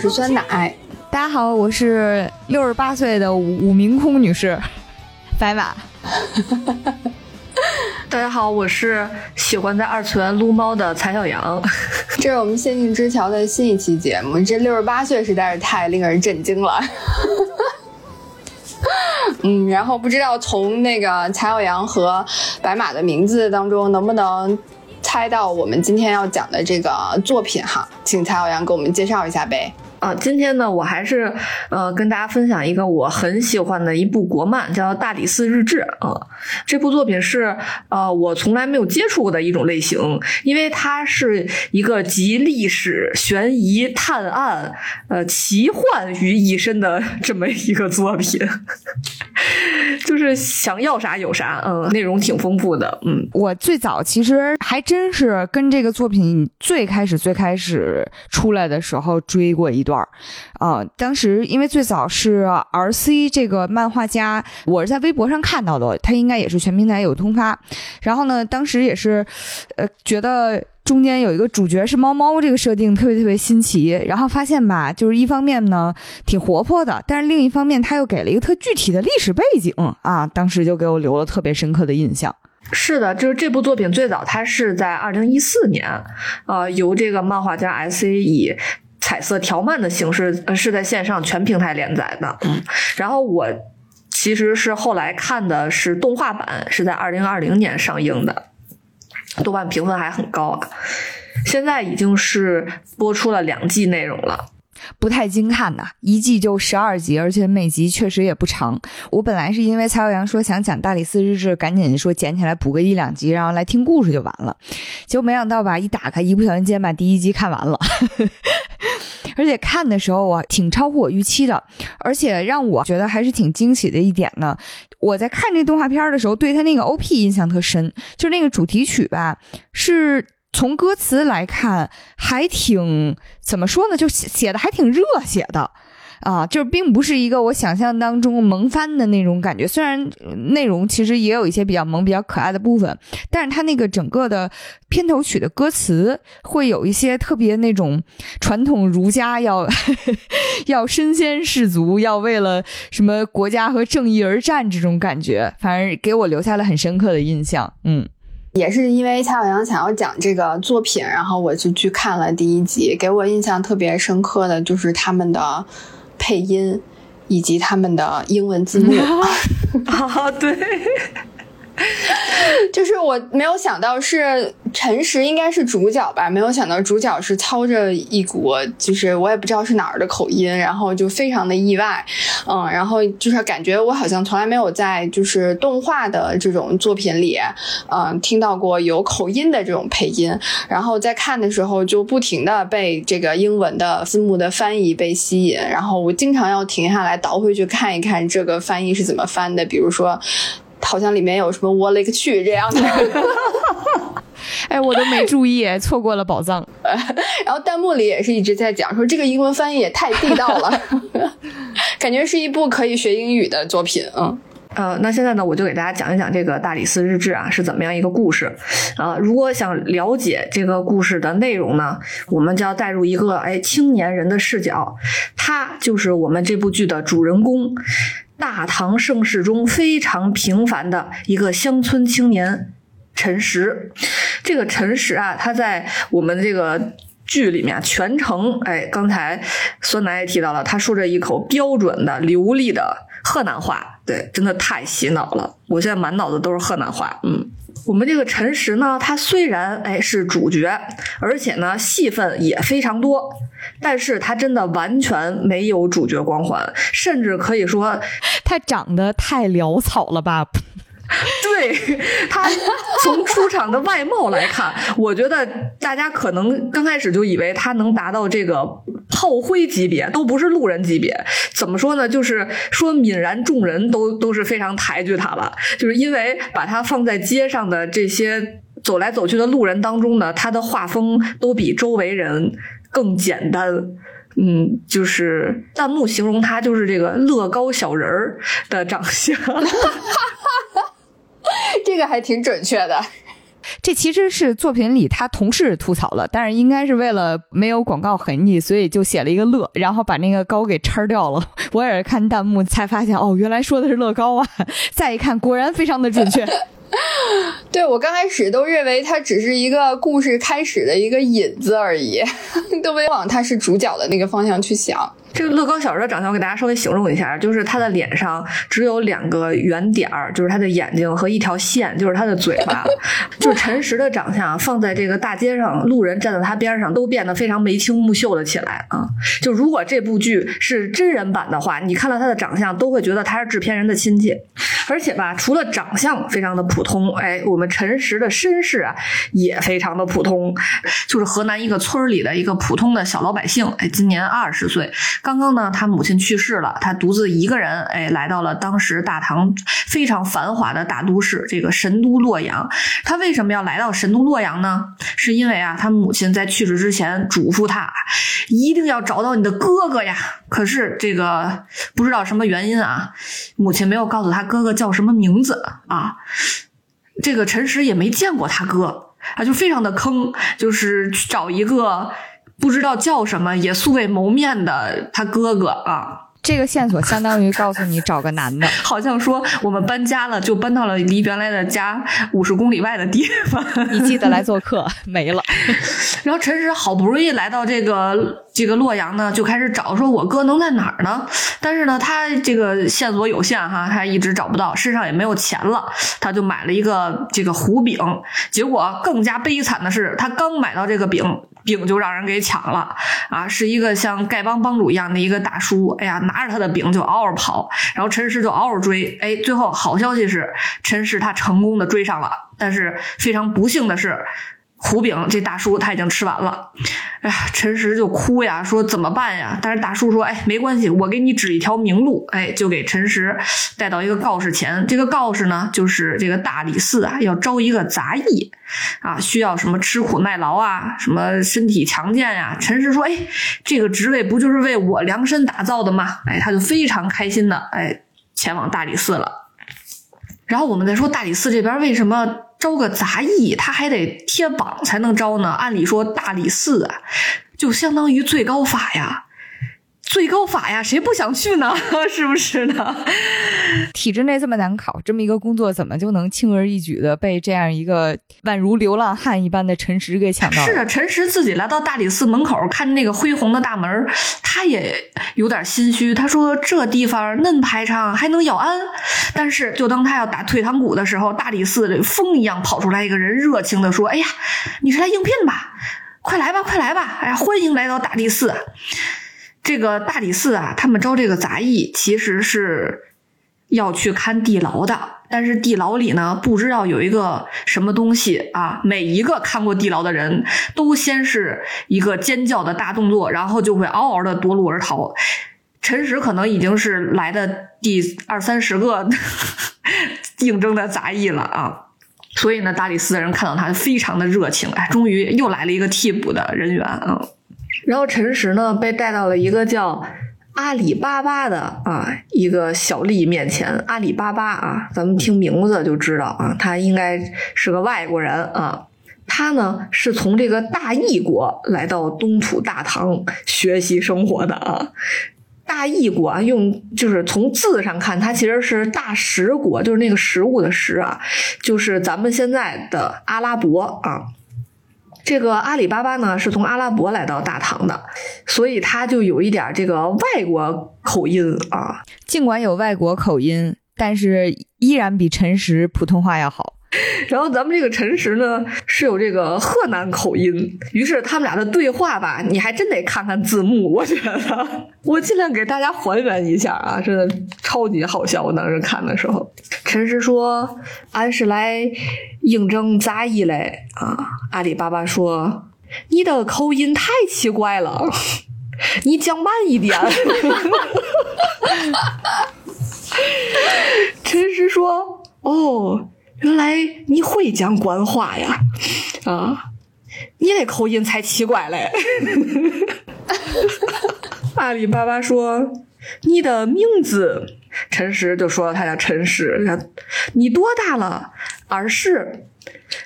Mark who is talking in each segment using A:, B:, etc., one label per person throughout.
A: 是酸奶。
B: 大家好，我是六十八岁的武明空女士，白马。
C: 大家好，我是喜欢在二次元撸猫的蔡小阳。
A: 这是我们仙境之桥的新一期节目。这六十八岁实在是太令人震惊了。嗯，然后不知道从那个蔡小阳和白马的名字当中能不能猜到我们今天要讲的这个作品哈？请蔡小阳给我们介绍一下呗。
C: 啊，今天呢，我还是呃跟大家分享一个我很喜欢的一部国漫，叫《大理寺日志》啊。这部作品是呃我从来没有接触过的一种类型，因为它是一个集历史、悬疑、探案、呃奇幻于一身的 这么一个作品，就是想要啥有啥，嗯，内容挺丰富的，嗯。
B: 我最早其实还真是跟这个作品最开始最开始出来的时候追过一段。段儿啊，当时因为最早是 R C 这个漫画家，我是在微博上看到的，他应该也是全平台有通发。然后呢，当时也是，呃，觉得中间有一个主角是猫猫，这个设定特别特别新奇。然后发现吧，就是一方面呢挺活泼的，但是另一方面他又给了一个特具体的历史背景啊，当时就给我留了特别深刻的印象。
C: 是的，就是这部作品最早它是在二零一四年，呃，由这个漫画家 S A 以。彩色条漫的形式是在线上全平台连载的，嗯，然后我其实是后来看的是动画版，是在二零二零年上映的，豆瓣评分还很高啊。现在已经是播出了两季内容了，
B: 不太精看呐，一季就十二集，而且每集确实也不长。我本来是因为蔡小阳说想讲《大理寺日志》，赶紧说捡起来补个一两集，然后来听故事就完了，结果没想到吧，一打开一不小心竟然把第一集看完了。而且看的时候我挺超乎我预期的，而且让我觉得还是挺惊喜的一点呢。我在看这动画片的时候，对他那个 OP 印象特深，就是那个主题曲吧，是从歌词来看还挺怎么说呢，就写的还挺热血的。啊，就是并不是一个我想象当中萌翻的那种感觉，虽然内容其实也有一些比较萌、比较可爱的部分，但是它那个整个的片头曲的歌词会有一些特别那种传统儒家要 要身先士卒，要为了什么国家和正义而战这种感觉，反正给我留下了很深刻的印象。嗯，
A: 也是因为蔡小阳想要讲这个作品，然后我就去看了第一集，给我印象特别深刻的就是他们的。配音以及他们的英文字幕
C: 啊，对。
A: 就是我没有想到是陈实应该是主角吧，没有想到主角是操着一股就是我也不知道是哪儿的口音，然后就非常的意外，嗯，然后就是感觉我好像从来没有在就是动画的这种作品里，嗯，听到过有口音的这种配音，然后在看的时候就不停的被这个英文的字幕的翻译被吸引，然后我经常要停下来倒回去看一看这个翻译是怎么翻的，比如说。好像里面有什么“我勒个去”这样的，
B: 哎，我都没注意，错过了宝藏。
A: 然后弹幕里也是一直在讲说这个英文翻译也太地道了，感觉是一部可以学英语的作品。嗯，
C: 呃，那现在呢，我就给大家讲一讲这个《大理寺日志》啊是怎么样一个故事。啊，如果想了解这个故事的内容呢，我们就要带入一个哎青年人的视角，他就是我们这部剧的主人公。大唐盛世中非常平凡的一个乡村青年陈实，这个陈实啊，他在我们这个剧里面全程，哎，刚才酸奶也提到了，他说着一口标准的流利的河南话，对，真的太洗脑了，我现在满脑子都是河南话，嗯。我们这个陈实呢，他虽然哎是主角，而且呢戏份也非常多，但是他真的完全没有主角光环，甚至可以说
B: 他长得太潦草了吧。
C: 对他从出场的外貌来看，我觉得大家可能刚开始就以为他能达到这个炮灰级别，都不是路人级别。怎么说呢？就是说泯然众人都都是非常抬举他了，就是因为把他放在街上的这些走来走去的路人当中呢，他的画风都比周围人更简单。嗯，就是弹幕形容他就是这个乐高小人儿的长相。
A: 这个还挺准确的，
B: 这其实是作品里他同事吐槽了，但是应该是为了没有广告痕迹，所以就写了一个乐，然后把那个高给叉掉了。我也是看弹幕才发现，哦，原来说的是乐高啊！再一看，果然非常的准确。
A: 对我刚开始都认为它只是一个故事开始的一个引子而已，都没往它是主角的那个方向去想。
C: 这个乐高小人的长相，我给大家稍微形容一下，就是他的脸上只有两个圆点儿，就是他的眼睛和一条线，就是他的嘴巴。就是陈实的长相放在这个大街上，路人站在他边上都变得非常眉清目秀了起来啊。就如果这部剧是真人版的话，你看到他的长相都会觉得他是制片人的亲戚。而且吧，除了长相非常的普通，哎，我们陈实的身世啊也非常的普通，就是河南一个村里的一个普通的小老百姓，哎，今年二十岁。刚刚呢，他母亲去世了，他独自一个人，哎，来到了当时大唐非常繁华的大都市，这个神都洛阳。他为什么要来到神都洛阳呢？是因为啊，他母亲在去世之前嘱咐他，一定要找到你的哥哥呀。可是这个不知道什么原因啊，母亲没有告诉他哥哥叫什么名字啊。这个陈实也没见过他哥，他就非常的坑，就是去找一个。不知道叫什么，也素未谋面的他哥哥啊。
B: 这个线索相当于告诉你找个男的，
C: 好像说我们搬家了，就搬到了离原来的家五十公里外的地方。
B: 你记得来做客，没了。
C: 然后陈实好不容易来到这个这个洛阳呢，就开始找，说我哥能在哪儿呢？但是呢，他这个线索有限哈，他一直找不到，身上也没有钱了，他就买了一个这个胡饼。结果更加悲惨的是，他刚买到这个饼。饼就让人给抢了啊！是一个像丐帮帮主一样的一个大叔，哎呀，拿着他的饼就嗷嗷跑，然后陈氏就嗷嗷追，哎，最后好消息是陈氏他成功的追上了，但是非常不幸的是。胡饼这大叔他已经吃完了，哎呀，陈实就哭呀，说怎么办呀？但是大叔说，哎，没关系，我给你指一条明路，哎，就给陈实带到一个告示前。这个告示呢，就是这个大理寺啊，要招一个杂役，啊，需要什么吃苦耐劳啊，什么身体强健呀。陈实说，哎，这个职位不就是为我量身打造的吗？哎，他就非常开心的，哎，前往大理寺了。然后我们再说大理寺这边为什么？招个杂役，他还得贴榜才能招呢。按理说，大理寺啊，就相当于最高法呀。最高法呀，谁不想去呢？是不是呢？
B: 体制内这么难考，这么一个工作，怎么就能轻而易举的被这样一个宛如流浪汉一般的陈实给抢到？
C: 是啊，陈实自己来到大理寺门口，看那个恢宏的大门，他也有点心虚。他说：“这地方嫩排场，还能要安？”但是，就当他要打退堂鼓的时候，大理寺里风一样跑出来一个人，热情的说：“哎呀，你是来应聘吧？快来吧，快来吧！哎呀，欢迎来到大理寺。”这个大理寺啊，他们招这个杂役，其实是要去看地牢的。但是地牢里呢，不知道有一个什么东西啊。每一个看过地牢的人都先是一个尖叫的大动作，然后就会嗷嗷的夺路而逃。陈实可能已经是来的第二三十个 应征的杂役了啊。所以呢，大理寺的人看到他非常的热情，哎，终于又来了一个替补的人员啊。然后陈实呢被带到了一个叫阿里巴巴的啊一个小吏面前。阿里巴巴啊，咱们听名字就知道啊，他应该是个外国人啊。他呢是从这个大异国来到东土大唐学习生活的啊。大异国啊，用就是从字上看，它其实是大食国，就是那个食物的食啊，就是咱们现在的阿拉伯啊。这个阿里巴巴呢，是从阿拉伯来到大唐的，所以他就有一点这个外国口音啊。
B: 尽管有外国口音，但是依然比陈实普通话要好。
C: 然后咱们这个陈实呢是有这个河南口音，于是他们俩的对话吧，你还真得看看字幕。我觉得我尽量给大家还原一下啊，真的超级好笑。我当时看的时候，陈实说：“俺是来应征杂役嘞。”啊，阿里巴巴说：“你的口音太奇怪了，你讲慢一点。”陈实说：“哦。”原来你会讲官话呀，啊，你那口音才奇怪嘞。阿里巴巴说：“你的名字。”陈实就说他叫陈实。你多大了？二十。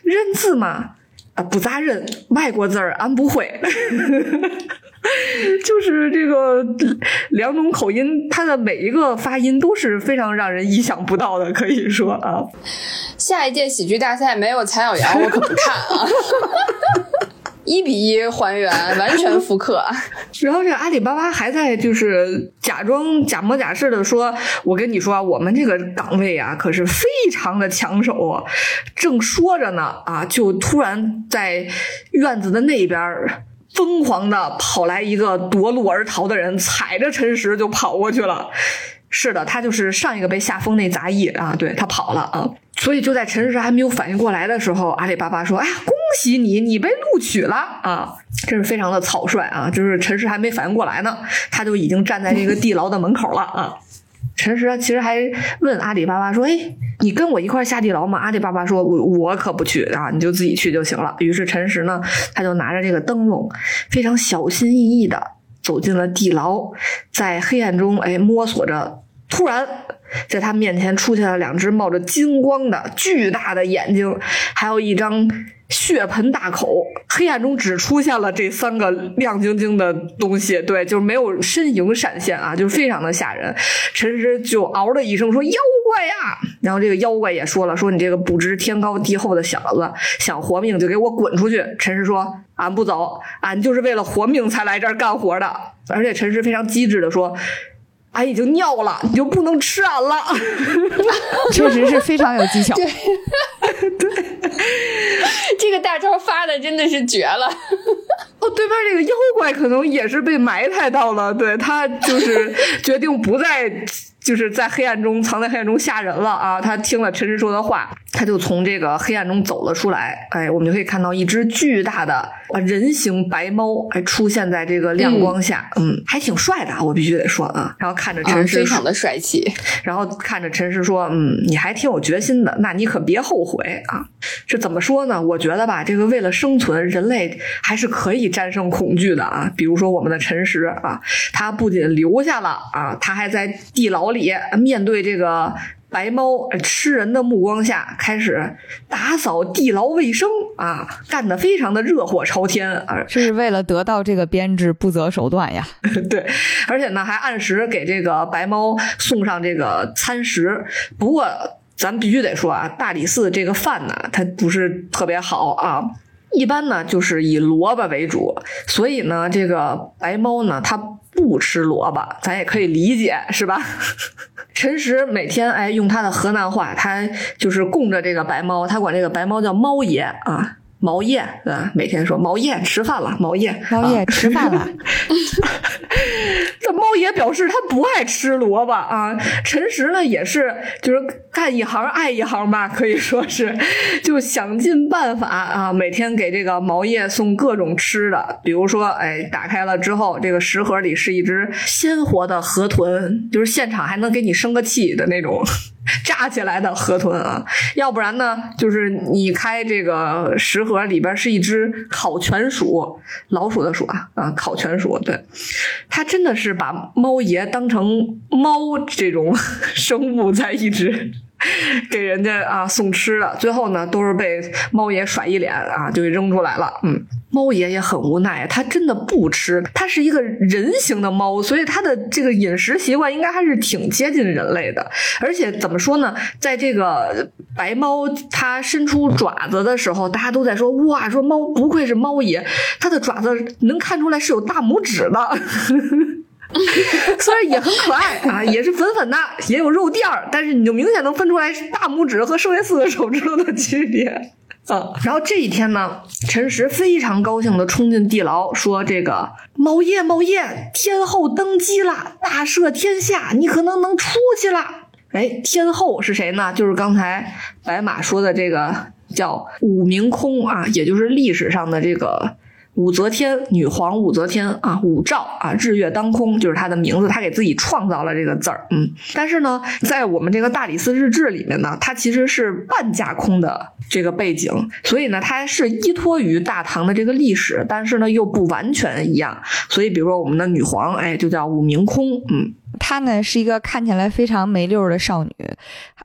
C: 认字吗？啊，不咋认，外国字儿俺不会。就是这个两种口音，它的每一个发音都是非常让人意想不到的，可以说啊。
A: 下一届喜剧大赛没有蔡小阳，我可不看啊。一比一还原，完全复刻。
C: 然后这个阿里巴巴还在就是假装假模假式的说：“我跟你说，我们这个岗位啊，可是非常的抢手。”正说着呢，啊，就突然在院子的那边疯狂的跑来一个夺路而逃的人，踩着陈实就跑过去了。是的，他就是上一个被吓疯那杂役啊，对他跑了啊。所以就在陈实还没有反应过来的时候，阿里巴巴说：“哎呀，恭喜你，你被录取了啊！”真是非常的草率啊！就是陈实还没反应过来呢，他就已经站在这个地牢的门口了啊。陈实其实还问阿里巴巴说：“哎，你跟我一块下地牢吗？”阿里巴巴说：“我我可不去啊，你就自己去就行了。”于是陈实呢，他就拿着这个灯笼，非常小心翼翼的走进了地牢，在黑暗中哎摸索着。突然，在他面前出现了两只冒着金光的巨大的眼睛，还有一张血盆大口。黑暗中只出现了这三个亮晶晶的东西，对，就是没有身影闪现啊，就是非常的吓人。陈实就嗷的一声说：“妖怪呀！”然后这个妖怪也说了：“说你这个不知天高地厚的小子，想活命就给我滚出去。”陈实说：“俺不走，俺就是为了活命才来这儿干活的。”而且陈实非常机智的说。俺已经尿了，你就不能吃俺了。
B: 确实是非常有技巧。
A: 对，对，这个大招发的真的是绝了。
C: 哦，对面这个妖怪可能也是被埋汰到了，对他就是决定不再。就是在黑暗中藏在黑暗中吓人了啊！他听了陈实说的话，他就从这个黑暗中走了出来。哎，我们就可以看到一只巨大的啊人形白猫，哎出现在这个亮光下，嗯，还挺帅的，我必须得说啊。然后看着陈实，
A: 非常的帅气。
C: 然后看着陈实说：“嗯，你还挺有决心的，那你可别后悔啊。”这怎么说呢？我觉得吧，这个为了生存，人类还是可以战胜恐惧的啊。比如说我们的陈实啊，他不仅留下了啊，他还在地牢。里面对这个白猫吃人的目光下，开始打扫地牢卫生啊，干得非常的热火朝天啊！
B: 这是为了得到这个编制不择手段呀。
C: 对，而且呢还按时给这个白猫送上这个餐食。不过咱必须得说啊，大理寺这个饭呢，它不是特别好啊，一般呢就是以萝卜为主，所以呢这个白猫呢它。不吃萝卜，咱也可以理解，是吧？陈实每天哎用他的河南话，他就是供着这个白猫，他管这个白猫叫猫爷啊。毛爷对吧？每天说毛爷吃饭了，毛爷
B: 毛爷吃饭了。
C: 这猫爷表示他不爱吃萝卜啊。陈实呢也是，就是干一行爱一行吧，可以说是，就想尽办法啊，每天给这个毛爷送各种吃的，比如说，哎，打开了之后，这个食盒里是一只鲜活的河豚，就是现场还能给你生个气的那种。炸起来的河豚啊，要不然呢，就是你开这个食盒里边是一只烤全鼠，老鼠的鼠啊啊，烤全鼠，对，他真的是把猫爷当成猫这种 生物在一直。给人家啊送吃的，最后呢都是被猫爷甩一脸啊，就给扔出来了。嗯，猫爷也很无奈，他真的不吃，它是一个人形的猫，所以它的这个饮食习惯应该还是挺接近人类的。而且怎么说呢，在这个白猫它伸出爪子的时候，大家都在说哇，说猫不愧是猫爷，它的爪子能看出来是有大拇指的。虽然也很可爱啊，也是粉粉的，也有肉垫儿，但是你就明显能分出来大拇指和剩下四个手指头的区别啊。然后这一天呢，陈实非常高兴的冲进地牢，说：“这个某爷，某爷，天后登基了，大赦天下，你可能能出去了。”哎，天后是谁呢？就是刚才白马说的这个叫武明空啊，也就是历史上的这个。武则天，女皇武则天啊，武曌啊，日月当空就是她的名字，她给自己创造了这个字儿，嗯。但是呢，在我们这个大理寺日志里面呢，它其实是半架空的这个背景，所以呢，它是依托于大唐的这个历史，但是呢，又不完全一样。所以，比如说我们的女皇，哎，就叫武明空，嗯。
B: 她呢是一个看起来非常没溜的少女，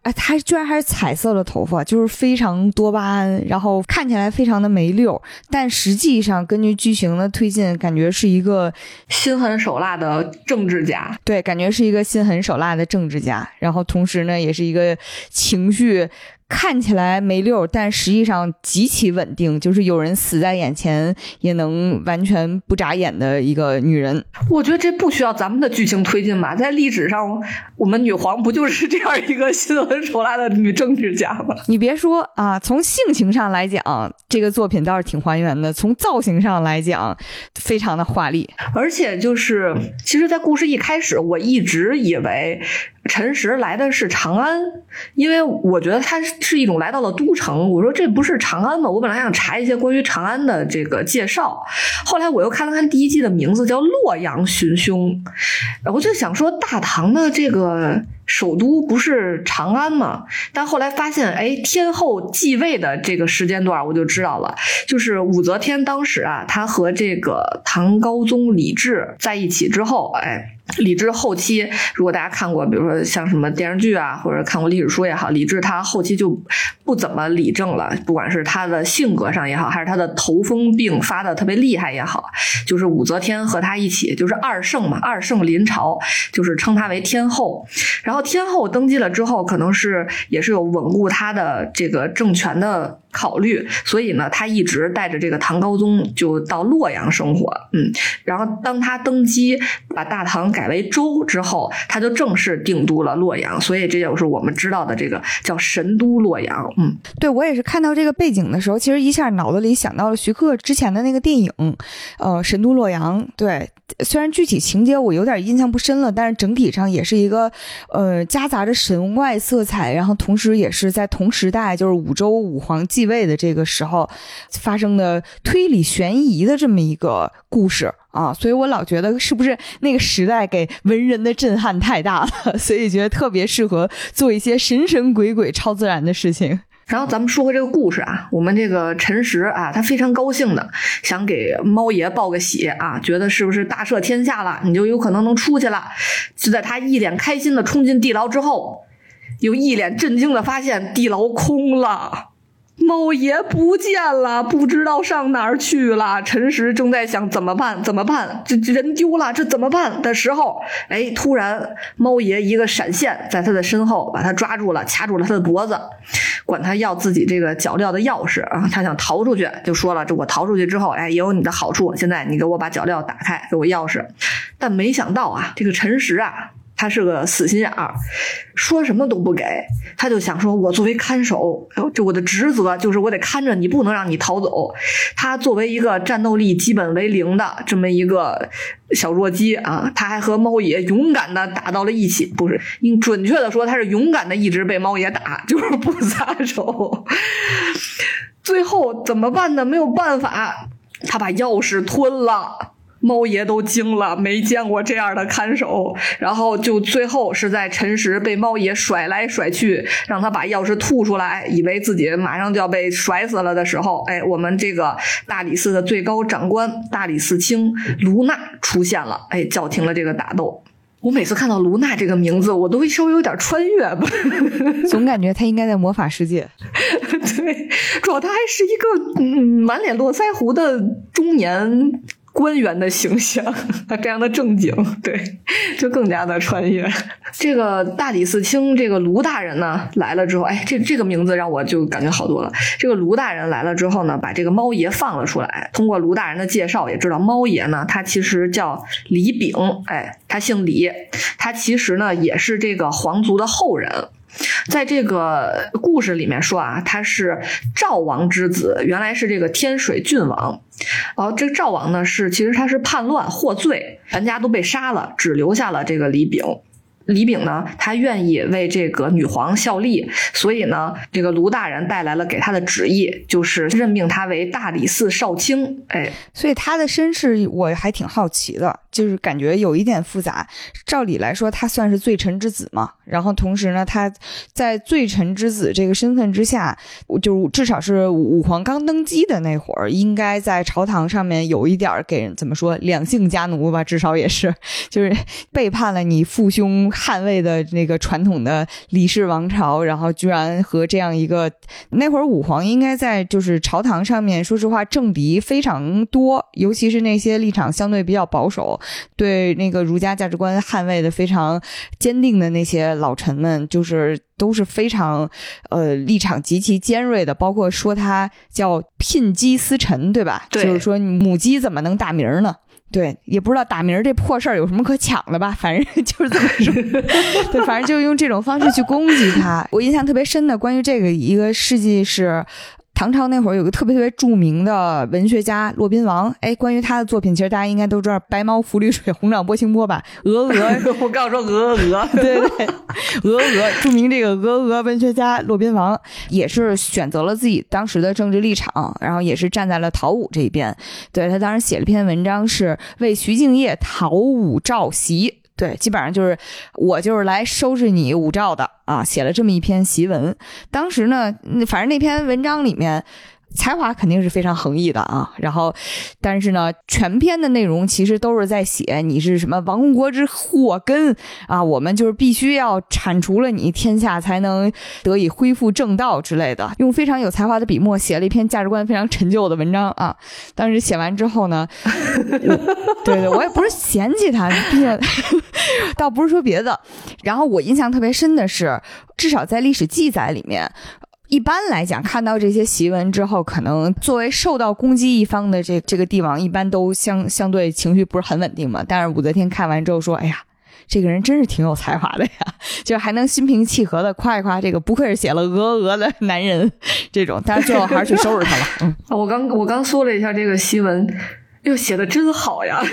B: 哎，他居然还是彩色的头发，就是非常多巴胺，然后看起来非常的没溜，但实际上根据剧情的推进，感觉是一个
C: 心狠手辣的政治家。
B: 对，感觉是一个心狠手辣的政治家，然后同时呢，也是一个情绪。看起来没溜，但实际上极其稳定，就是有人死在眼前也能完全不眨眼的一个女人。
C: 我觉得这不需要咱们的剧情推进吧，在历史上，我们女皇不就是这样一个心狠手辣的女政治家吗？
B: 你别说啊，从性情上来讲，这个作品倒是挺还原的；从造型上来讲，非常的华丽。
C: 而且就是，其实，在故事一开始，我一直以为。陈实来的是长安，因为我觉得他是一种来到了都城。我说这不是长安吗？我本来想查一些关于长安的这个介绍，后来我又看了看第一季的名字叫洛阳寻凶，我就想说大唐的这个首都不是长安吗？但后来发现，哎，天后继位的这个时间段我就知道了，就是武则天当时啊，她和这个唐高宗李治在一起之后，哎。李治后期，如果大家看过，比如说像什么电视剧啊，或者看过历史书也好，李治他后期就不怎么理政了，不管是他的性格上也好，还是他的头风病发的特别厉害也好，就是武则天和他一起，就是二圣嘛，二圣临朝，就是称他为天后。然后天后登基了之后，可能是也是有稳固他的这个政权的。考虑，所以呢，他一直带着这个唐高宗就到洛阳生活，嗯，然后当他登基把大唐改为周之后，他就正式定都了洛阳，所以这就是我们知道的这个叫神都洛阳，嗯，
B: 对我也是看到这个背景的时候，其实一下脑子里想到了徐克之前的那个电影，呃，神都洛阳，对。虽然具体情节我有点印象不深了，但是整体上也是一个，呃，夹杂着神外色彩，然后同时也是在同时代，就是武周武皇继位的这个时候发生的推理悬疑的这么一个故事啊，所以我老觉得是不是那个时代给文人的震撼太大了，所以觉得特别适合做一些神神鬼鬼、超自然的事情。
C: 然后咱们说回这个故事啊，我们这个陈实啊，他非常高兴的想给猫爷报个喜啊，觉得是不是大赦天下了，你就有可能能出去了。就在他一脸开心的冲进地牢之后，又一脸震惊的发现地牢空了。猫爷不见了，不知道上哪儿去了。陈实正在想怎么办？怎么办？这人丢了，这怎么办的时候，哎，突然猫爷一个闪现，在他的身后把他抓住了，掐住了他的脖子，管他要自己这个脚镣的钥匙啊。他想逃出去，就说了：“这我逃出去之后，哎，也有你的好处。现在你给我把脚镣打开，给我钥匙。”但没想到啊，这个陈实啊。他是个死心眼儿，说什么都不给。他就想说，我作为看守，就我的职责就是我得看着你，不能让你逃走。他作为一个战斗力基本为零的这么一个小弱鸡啊，他还和猫爷勇敢的打到了一起。不是，你准确的说，他是勇敢的一直被猫爷打，就是 不撒手。最后怎么办呢？没有办法，他把钥匙吞了。猫爷都惊了，没见过这样的看守，然后就最后是在陈实被猫爷甩来甩去，让他把钥匙吐出来，以为自己马上就要被甩死了的时候，哎，我们这个大理寺的最高长官大理寺卿卢娜出现了，哎，叫停了这个打斗。我每次看到卢娜这个名字，我都会稍微有点穿越吧，
B: 总感觉她应该在魔法世界。
C: 对，主要她还是一个嗯满脸络腮胡的中年。官员的形象，他非常的正经，对，就更加的穿越。这个大理寺卿，这个卢大人呢来了之后，哎，这这个名字让我就感觉好多了。这个卢大人来了之后呢，把这个猫爷放了出来。通过卢大人的介绍，也知道猫爷呢，他其实叫李炳，哎，他姓李，他其实呢也是这个皇族的后人。在这个故事里面说啊，他是赵王之子，原来是这个天水郡王。哦，这个赵王呢是其实他是叛乱获罪，全家都被杀了，只留下了这个李炳。李炳呢，他愿意为这个女皇效力，所以呢，这个卢大人带来了给他的旨意，就是任命他为大理寺少卿。哎，
B: 所以他的身世我还挺好奇的，就是感觉有一点复杂。照理来说，他算是罪臣之子嘛，然后同时呢，他在罪臣之子这个身份之下，就至少是武皇刚登基的那会儿，应该在朝堂上面有一点给人怎么说两姓家奴吧，至少也是，就是背叛了你父兄捍卫的那个传统的李氏王朝，然后居然和这样一个那会儿武皇应该在就是朝堂上面，说实话政敌非常多，尤其是那些立场相对比较保守，对那个儒家价值观捍卫的非常坚定的那些老臣们，就是都是非常呃立场极其尖锐的，包括说他叫聘鸡司晨，对吧？
C: 对
B: 就是说母鸡怎么能打鸣呢？对，也不知道打鸣这破事儿有什么可抢的吧，反正就是这么说。对，反正就用这种方式去攻击他。我印象特别深的关于这个一个事迹是。唐朝那会儿有个特别特别著名的文学家骆宾王，哎，关于他的作品，其实大家应该都知道“白毛浮绿水，红掌拨清波”吧？鹅鹅，
C: 我刚说鹅鹅，
B: 对对，鹅鹅，著名这个鹅鹅文学家骆宾王也是选择了自己当时的政治立场，然后也是站在了陶武这一边。对他当时写了篇文章，是为徐敬业讨武曌檄。对，基本上就是我就是来收拾你武曌的啊，写了这么一篇檄文。当时呢，反正那篇文章里面。才华肯定是非常横溢的啊，然后，但是呢，全篇的内容其实都是在写你是什么亡国之祸根啊，我们就是必须要铲除了你，天下才能得以恢复正道之类的，用非常有才华的笔墨写了一篇价值观非常陈旧的文章啊。当时写完之后呢，对对，我也不是嫌弃他，毕竟 倒不是说别的。然后我印象特别深的是，至少在历史记载里面。一般来讲，看到这些檄文之后，可能作为受到攻击一方的这这个帝王，一般都相相对情绪不是很稳定嘛。但是武则天看完之后说：“哎呀，这个人真是挺有才华的呀，就还能心平气和的夸一夸这个不愧是写了鹅鹅的男人。”这种，但是最后还是去收拾他了。嗯，
C: 我刚我刚搜了一下这个檄文，哟，写的真好呀。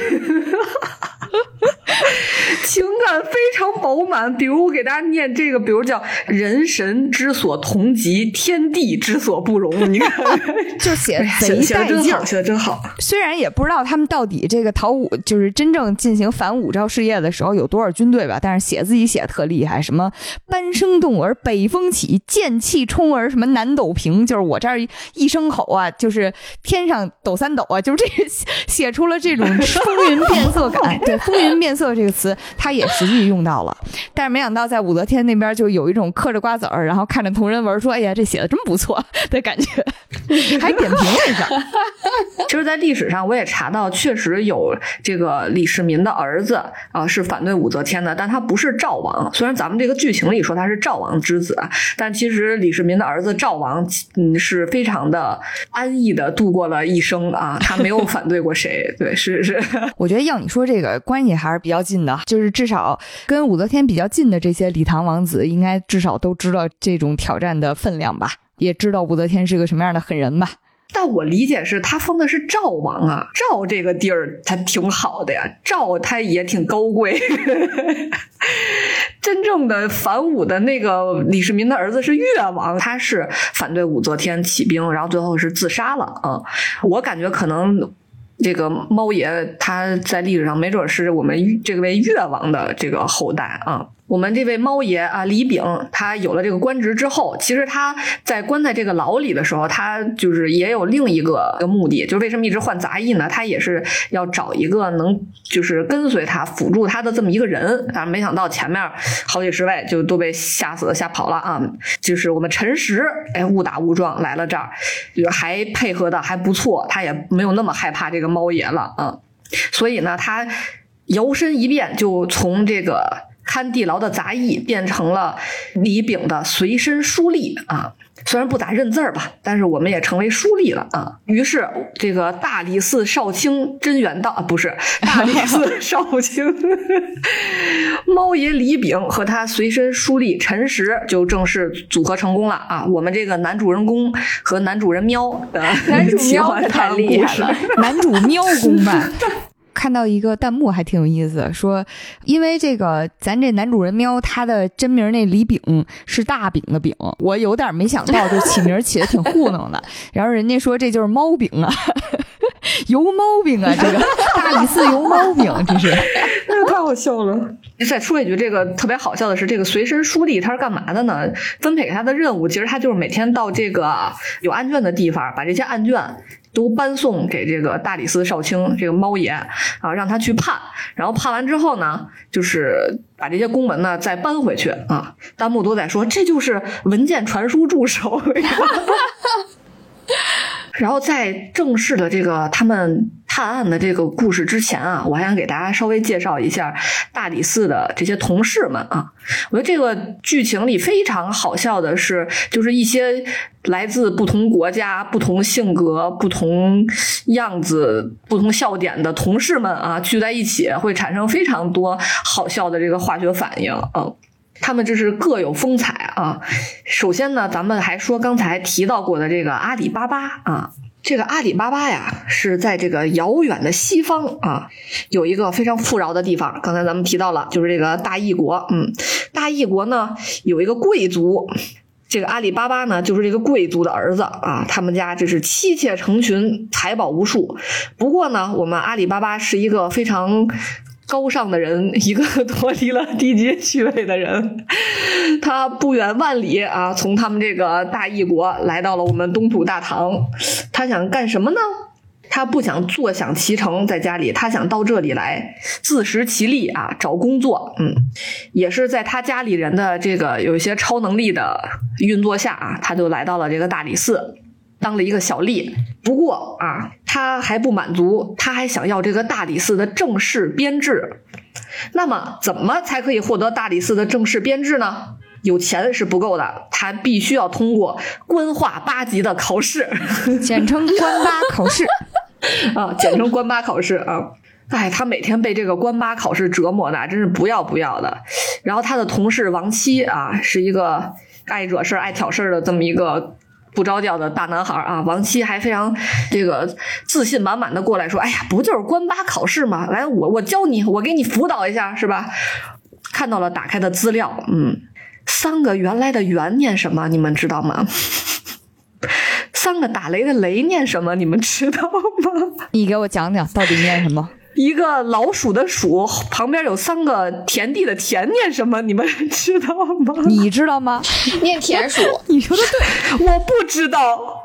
C: 情感非常饱满，比如我给大家念这个，比如叫“人神之所同极，天地之所不容”，你看，
B: 就写
C: 贼
B: 带劲儿，
C: 写的真好。
B: 虽然也不知道他们到底这个陶武就是真正进行反武曌事业的时候有多少军队吧，但是写自己写的特厉害，什么班声动而北风起，剑气冲而什么南斗平，就是我这儿一声吼啊，就是天上抖三抖啊，就是这个写出了这种风云变色感。对，风云变色这个词。他也实际用到了，但是没想到在武则天那边就有一种嗑着瓜子儿，然后看着同人文说：“哎呀，这写的真不错”的感觉，还点评了一下。
C: 其实，在历史上我也查到，确实有这个李世民的儿子啊是反对武则天的，但他不是赵王。虽然咱们这个剧情里说他是赵王之子，但其实李世民的儿子赵王嗯是非常的安逸的度过了一生啊，他没有反对过谁。对，是是。
B: 我觉得要你说这个关系还是比较较近的，就是至少跟武则天比较近的这些李唐王子，应该至少都知道这种挑战的分量吧，也知道武则天是个什么样的狠人吧。
C: 但我理解是他封的是赵王啊，赵这个地儿他挺好的呀，赵他也挺高贵。真正的反武的那个李世民的儿子是越王，他是反对武则天起兵，然后最后是自杀了啊。我感觉可能。这个猫爷他在历史上没准是我们这位越王的这个后代啊。我们这位猫爷啊，李炳，他有了这个官职之后，其实他在关在这个牢里的时候，他就是也有另一个目的，就是为什么一直换杂役呢？他也是要找一个能就是跟随他、辅助他的这么一个人。但是没想到前面好几十位就都被吓死了、吓跑了啊！就是我们陈实，哎，误打误撞来了这儿，就还配合的还不错，他也没有那么害怕这个猫爷了啊。所以呢，他摇身一变，就从这个。看地牢的杂役变成了李炳的随身书吏啊，虽然不咋认字儿吧，但是我们也成为书吏了啊。于是这个大理寺少卿真远道啊，不是大理寺 少卿猫爷李炳和他随身书吏陈实就正式组合成功了啊。我们这个男主人公和男主人喵，
A: 男主喵太厉害了，
B: 男主喵公吧。看到一个弹幕还挺有意思，说因为这个咱这男主人喵他的真名那李饼是大饼的饼，我有点没想到，就起名起的挺糊弄的。然后人家说这就是猫饼啊，油猫饼啊！这个大理寺油猫饼，这是
C: 太好笑了。再说一句，这个特别好笑的是，这个随身书吏他是干嘛的呢？分配给他的任务，其实他就是每天到这个有案卷的地方，把这些案卷都搬送给这个大理寺少卿这个猫爷啊，让他去判。然后判完之后呢，就是把这些公文呢再搬回去啊。弹幕都在说，这就是文件传输助手。然后在正式的这个他们探案的这个故事之前啊，我还想给大家稍微介绍一下大理寺的这些同事们啊。我觉得这个剧情里非常好笑的是，就是一些来自不同国家、不同性格、不同样子、不同笑点的同事们啊，聚在一起会产生非常多好笑的这个化学反应啊。他们这是各有风采啊！首先呢，咱们还说刚才提到过的这个阿里巴巴啊，这个阿里巴巴呀是在这个遥远的西方啊，有一个非常富饶的地方。刚才咱们提到了，就是这个大异国。嗯，大异国呢有一个贵族，这个阿里巴巴呢就是这个贵族的儿子啊。他们家这是妻妾成群，财宝无数。不过呢，我们阿里巴巴是一个非常。高尚的人，一个脱离了低级趣味的人，他不远万里啊，从他们这个大异国来到了我们东土大唐。他想干什么呢？他不想坐享其成在家里，他想到这里来自食其力啊，找工作。嗯，也是在他家里人的这个有一些超能力的运作下啊，他就来到了这个大理寺。当了一个小吏，不过啊，他还不满足，他还想要这个大理寺的正式编制。那么，怎么才可以获得大理寺的正式编制呢？有钱是不够的，他必须要通过官话八级的考试，
B: 简称官八考试
C: 啊，简称官八考试啊。哎，他每天被这个官八考试折磨的，真是不要不要的。然后他的同事王七啊，是一个爱惹事爱挑事的这么一个。不着调的大男孩啊，王七还非常这个自信满满的过来说：“哎呀，不就是官八考试吗？来，我我教你，我给你辅导一下，是吧？”看到了打开的资料，嗯，三个原来的元念什么？你们知道吗？三个打雷的雷念什么？你们知道吗？
B: 你给我讲讲，到底念什么？
C: 一个老鼠的鼠旁边有三个田地的田，念什么？你们知道吗？
B: 你知道吗？
A: 念田鼠。
B: 你说的
C: 对，我不知道，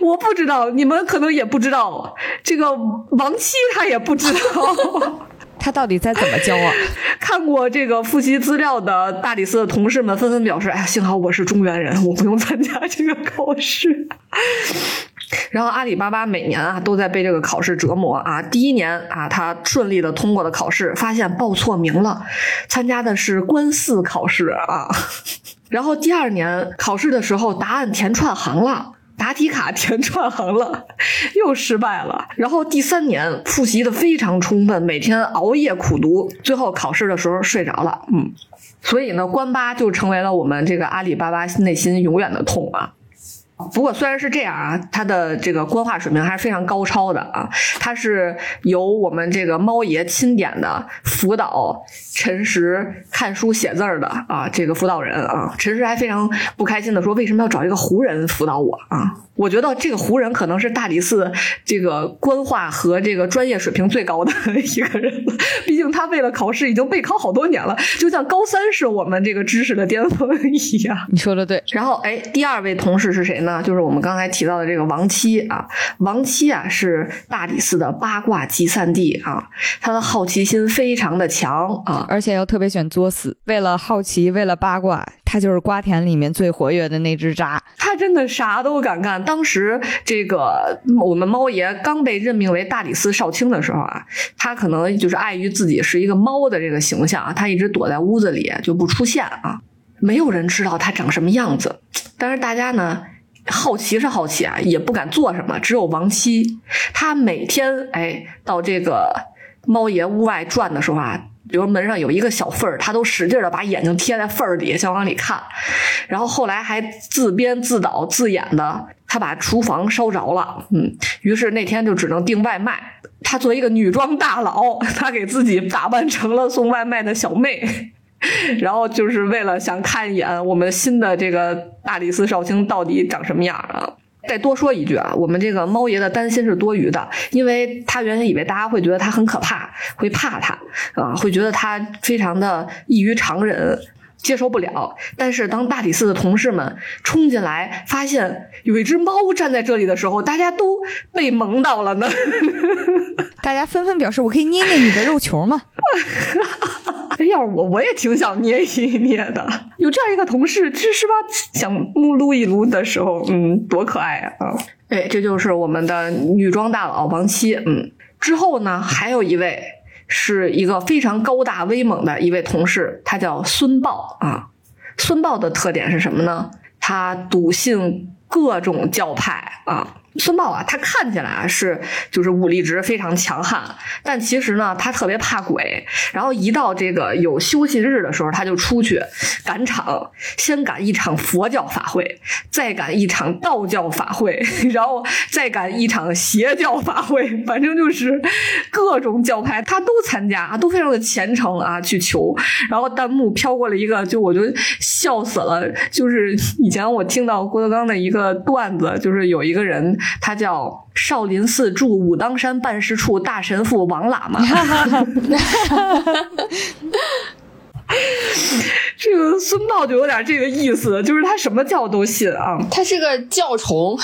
C: 我不知道，你们可能也不知道。这个王七他也不知道，
B: 他到底在怎么教啊？
C: 看过这个复习资料的大理寺的同事们纷纷表示：“哎呀，幸好我是中原人，我不用参加这个考试。”然后阿里巴巴每年啊都在被这个考试折磨啊。第一年啊，他顺利的通过了考试，发现报错名了，参加的是官四考试啊。然后第二年考试的时候，答案填串行了，答题卡填串行了，又失败了。然后第三年复习的非常充分，每天熬夜苦读，最后考试的时候睡着了。嗯，所以呢，官八就成为了我们这个阿里巴巴内心永远的痛啊。不过虽然是这样啊，他的这个官话水平还是非常高超的啊。他是由我们这个猫爷钦点的辅导陈实看书写字儿的啊，这个辅导人啊。陈实还非常不开心的说：“为什么要找一个胡人辅导我啊？”我觉得这个胡人可能是大理寺这个官话和这个专业水平最高的 一个人，毕竟他为了考试已经备考好多年了，就像高三是我们这个知识的巅峰一样。
B: 你说的对。
C: 然后，哎，第二位同事是谁呢？就是我们刚才提到的这个王七啊。王七啊是大理寺的八卦集散地啊，他的好奇心非常的强啊，
B: 而且又特别喜欢作死。为了好奇，为了八卦，他就是瓜田里面最活跃的那只渣。
C: 他真的啥都敢干。当时这个我们猫爷刚被任命为大理寺少卿的时候啊，他可能就是碍于自己是一个猫的这个形象啊，他一直躲在屋子里就不出现啊，没有人知道他长什么样子。但是大家呢好奇是好奇啊，也不敢做什么。只有王七，他每天哎到这个猫爷屋外转的时候啊。比如门上有一个小缝儿，他都使劲的把眼睛贴在缝儿底下，想往里看。然后后来还自编自导自演的，他把厨房烧着了。嗯，于是那天就只能订外卖。他作为一个女装大佬，他给自己打扮成了送外卖的小妹，然后就是为了想看一眼我们新的这个大理寺少卿到底长什么样啊。再多说一句啊，我们这个猫爷的担心是多余的，因为他原先以为大家会觉得他很可怕，会怕他啊，会觉得他非常的异于常人。接受不了，但是当大理寺的同事们冲进来，发现有一只猫站在这里的时候，大家都被萌到了呢。
B: 大家纷纷表示：“我可以捏捏你的肉球吗？”
C: 要是我，我也挺想捏一捏的。有这样一个同事，是是吧？想撸一撸的时候，嗯，多可爱啊！哎，这就是我们的女装大佬王七。嗯，之后呢，还有一位是一个非常高大威猛的一位同事，他叫孙豹啊。孙豹的特点是什么呢？他笃信各种教派啊。孙豹啊，他看起来啊是就是武力值非常强悍，但其实呢，他特别怕鬼。然后一到这个有休息日的时候，他就出去赶场，先赶一场佛教法会，再赶一场道教法会，然后再赶一场邪教法会，反正就是各种教派他都参加，都非常的虔诚啊去求。然后弹幕飘过了一个，就我就笑死了，就是以前我听到郭德纲的一个段子，就是有一个人。他叫少林寺驻武当山办事处大神父王喇嘛。这个孙豹就有点这个意思，就是他什么教都信啊。
A: 他是个教虫。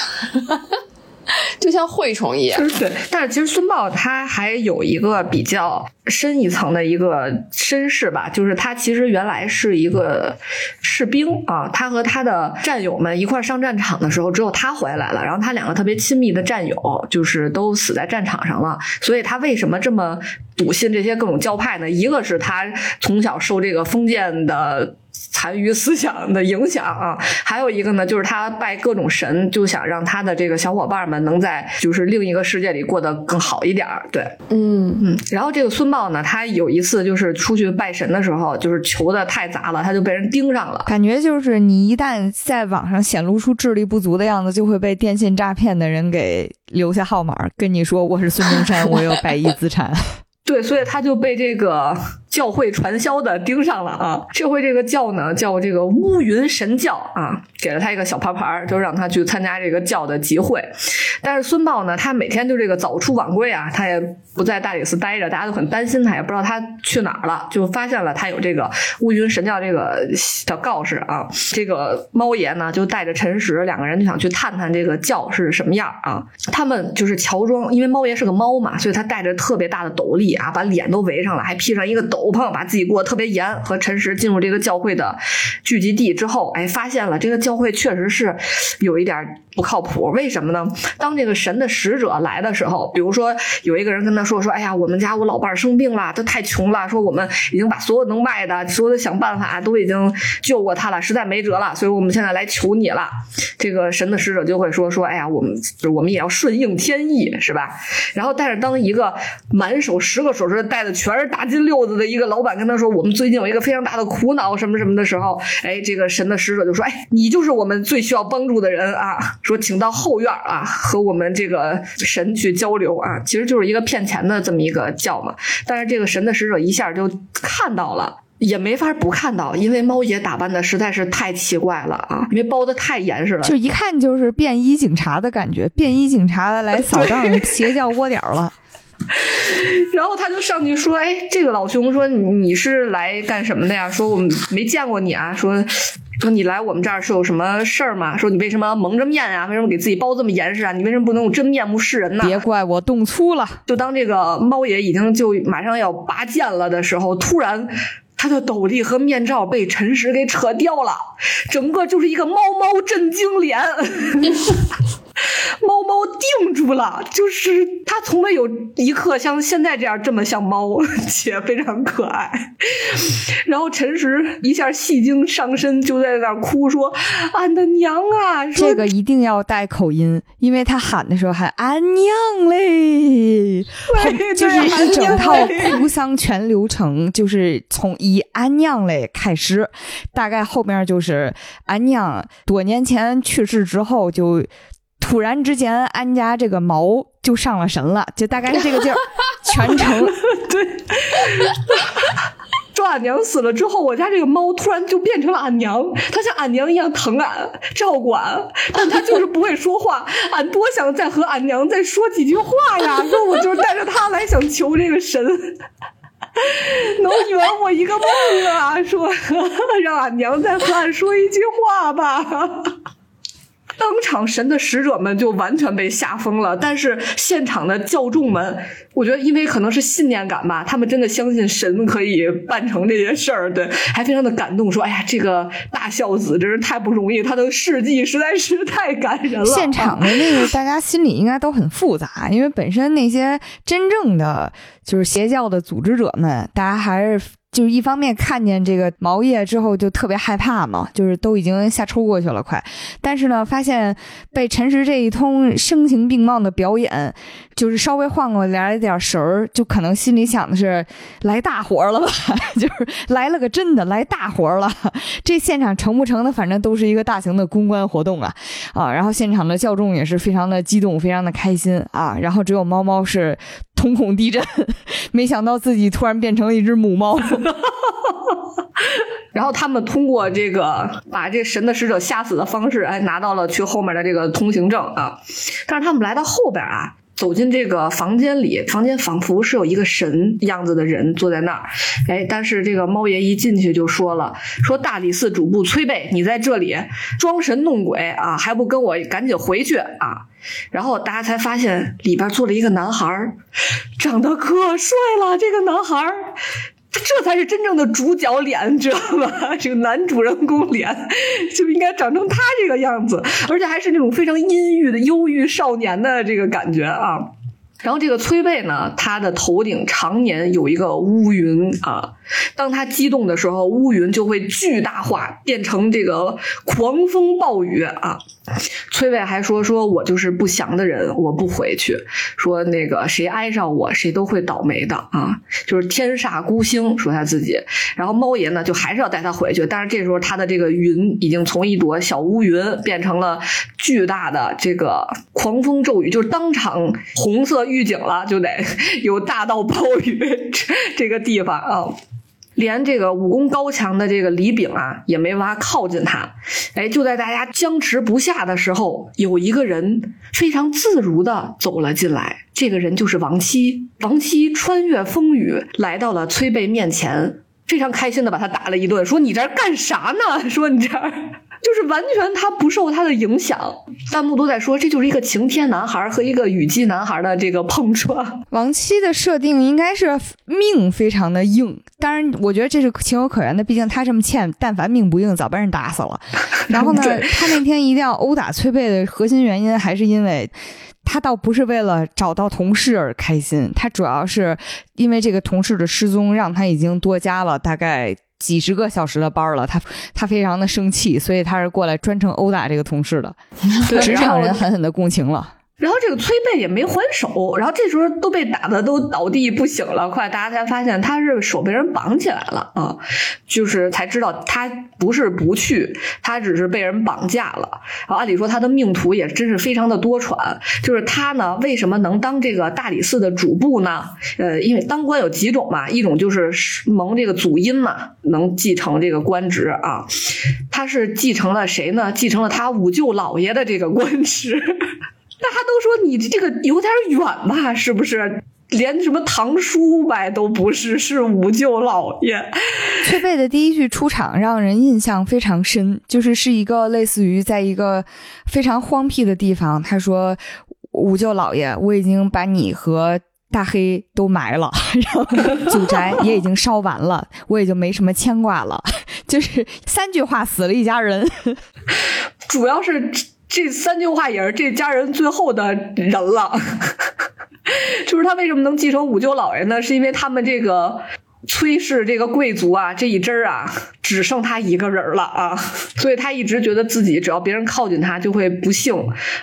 A: 就像蛔虫一样，
C: 对。但是其实孙豹他还有一个比较深一层的一个身世吧，就是他其实原来是一个士兵啊。他和他的战友们一块上战场的时候，只有他回来了。然后他两个特别亲密的战友就是都死在战场上了。所以他为什么这么笃信这些各种教派呢？一个是他从小受这个封建的。残余思想的影响啊，还有一个呢，就是他拜各种神，就想让他的这个小伙伴们能在就是另一个世界里过得更好一点儿。对，
A: 嗯
C: 嗯。然后这个孙豹呢，他有一次就是出去拜神的时候，就是求的太杂了，他就被人盯上了。
B: 感觉就是你一旦在网上显露出智力不足的样子，就会被电信诈骗的人给留下号码，跟你说我是孙中山，我有百亿资产。
C: 对，所以他就被这个。教会传销的盯上了啊！这回这个教呢叫这个乌云神教啊，给了他一个小牌牌，就让他去参加这个教的集会。但是孙豹呢，他每天就这个早出晚归啊，他也不在大理寺待着，大家都很担心他，也不知道他去哪儿了。就发现了他有这个乌云神教这个小告示啊。这个猫爷呢就带着陈实两个人就想去探探这个教是什么样啊。他们就是乔装，因为猫爷是个猫嘛，所以他戴着特别大的斗笠啊，把脸都围上了，还披上一个斗。我朋友把自己过得特别严，和陈实进入这个教会的聚集地之后，哎，发现了这个教会确实是有一点不靠谱。为什么呢？当这个神的使者来的时候，比如说有一个人跟他说说，哎呀，我们家我老伴儿生病了，他太穷了，说我们已经把所有能卖的、所有的想办法都已经救过他了，实在没辙了，所以我们现在来求你了。这个神的使者就会说说，哎呀，我们我们也要顺应天意，是吧？然后，但是当一个满手十个手指戴的全是大金溜子的一个老板跟他说：“我们最近有一个非常大的苦恼，什么什么的时候，哎，这个神的使者就说：‘哎，你就是我们最需要帮助的人啊！’说请到后院啊，和我们这个神去交流啊，其实就是一个骗钱的这么一个教嘛。但是这个神的使者一下就看到了，也没法不看到，因为猫爷打扮的实在是太奇怪了啊，因为包的太严实了，
B: 就一看就是便衣警察的感觉，便衣警察来扫 荡邪教窝点了。”
C: 然后他就上去说：“哎，这个老兄说你是来干什么的呀？说我们没见过你啊。说说你来我们这儿是有什么事儿吗？说你为什么蒙着面啊？为什么给自己包这么严实啊？你为什么不能用真面目示人呢？
B: 别怪我动粗了。
C: 就当这个猫爷已经就马上要拔剑了的时候，突然他的斗笠和面罩被陈实给扯掉了，整个就是一个猫猫震惊脸。” 猫猫定住了，就是它从没有一刻像现在这样这么像猫，且非常可爱。然后陈实一下戏精上身，就在那儿哭说：“俺的娘啊！”
B: 这个一定要带口音，因为他喊的时候喊“俺娘嘞”，就是一整套哭丧全流程，就是从一“俺娘嘞”开始，大概后面就是“俺娘多年前去世之后就”。突然之间，安家这个毛就上了神了，就大概是这个劲儿，全程
C: 对，说俺娘死了之后，我家这个猫突然就变成了俺娘，它像俺娘一样疼俺、照顾俺，但它就是不会说话。俺多想再和俺娘再说几句话呀！说我就是带着它来想求这个神，能圆我一个梦啊！说让俺娘再和俺说一句话吧。当场神的使者们就完全被吓疯了，但是现场的教众们，我觉得因为可能是信念感吧，他们真的相信神可以办成这些事儿，对，还非常的感动，说：“哎呀，这个大孝子真是太不容易，他的事迹实在是太感人了。”
B: 现场的那个大家心里应该都很复杂，因为本身那些真正的就是邪教的组织者们，大家还是。就是一方面看见这个毛叶之后就特别害怕嘛，就是都已经吓抽过去了快。但是呢，发现被陈实这一通声情并茂的表演，就是稍微换过来一点神儿，就可能心里想的是来大活了吧，就是来了个真的来大活了。这现场成不成的，反正都是一个大型的公关活动啊啊！然后现场的教众也是非常的激动，非常的开心啊。然后只有猫猫是。瞳孔地震，没想到自己突然变成了一只母猫。
C: 然后他们通过这个把这神的使者吓死的方式，哎，拿到了去后面的这个通行证啊。但是他们来到后边啊，走进这个房间里，房间仿佛是有一个神样子的人坐在那儿。哎，但是这个猫爷一进去就说了：“说大理寺主簿崔贝，你在这里装神弄鬼啊，还不跟我赶紧回去啊？”然后大家才发现里边坐了一个男孩，长得可帅了。这个男孩，这才是真正的主角脸，知道吗？这个男主人公脸就应该长成他这个样子，而且还是那种非常阴郁的忧郁少年的这个感觉啊。然后这个崔贝呢，他的头顶常年有一个乌云啊，当他激动的时候，乌云就会巨大化，变成这个狂风暴雨啊。崔贝还说：“说我就是不祥的人，我不回去。说那个谁挨上我，谁都会倒霉的啊，就是天煞孤星。说他自己。然后猫爷呢，就还是要带他回去，但是这时候他的这个云已经从一朵小乌云变成了巨大的这个狂风骤雨，就是当场红色预警了，就得 有大到暴雨 这个地方啊。”连这个武功高强的这个李炳啊，也没法靠近他。哎，就在大家僵持不下的时候，有一个人非常自如的走了进来。这个人就是王七。王七穿越风雨来到了崔贝面前，非常开心的把他打了一顿，说：“你这干啥呢？说你这儿。”就是完全他不受他的影响，弹幕都在说这就是一个晴天男孩和一个雨季男孩的这个碰撞。
B: 王七的设定应该是命非常的硬，当然我觉得这是情有可原的，毕竟他这么欠，但凡命不硬早被人打死了。然后呢，他那天一定要殴打崔贝的核心原因还是因为他倒不是为了找到同事而开心，他主要是因为这个同事的失踪让他已经多加了大概。几十个小时的班了，他他非常的生气，所以他是过来专程殴打这个同事的。职场人狠狠的共情了。
C: 然后这个崔贝也没还手，然后这时候都被打的都倒地不醒了。快大家才发现他是手被人绑起来了啊，就是才知道他不是不去，他只是被人绑架了。然后按理说他的命途也真是非常的多舛。就是他呢，为什么能当这个大理寺的主簿呢？呃，因为当官有几种嘛，一种就是蒙这个祖荫嘛，能继承这个官职啊。他是继承了谁呢？继承了他五舅老爷的这个官职。大家都说你这个有点远吧？是不是？连什么堂叔呗都不是，是五舅老爷。
B: 崔贝的第一句出场让人印象非常深，就是是一个类似于在一个非常荒僻的地方，他说：“五舅老爷，我已经把你和大黑都埋了，然后祖宅也已经烧完了，我也就没什么牵挂了。”就是三句话死了一家人，
C: 主要是。这三句话也是这家人最后的人了，就是他为什么能继承五舅老爷呢？是因为他们这个崔氏这个贵族啊，这一支儿啊，只剩他一个人了啊，所以他一直觉得自己只要别人靠近他就会不幸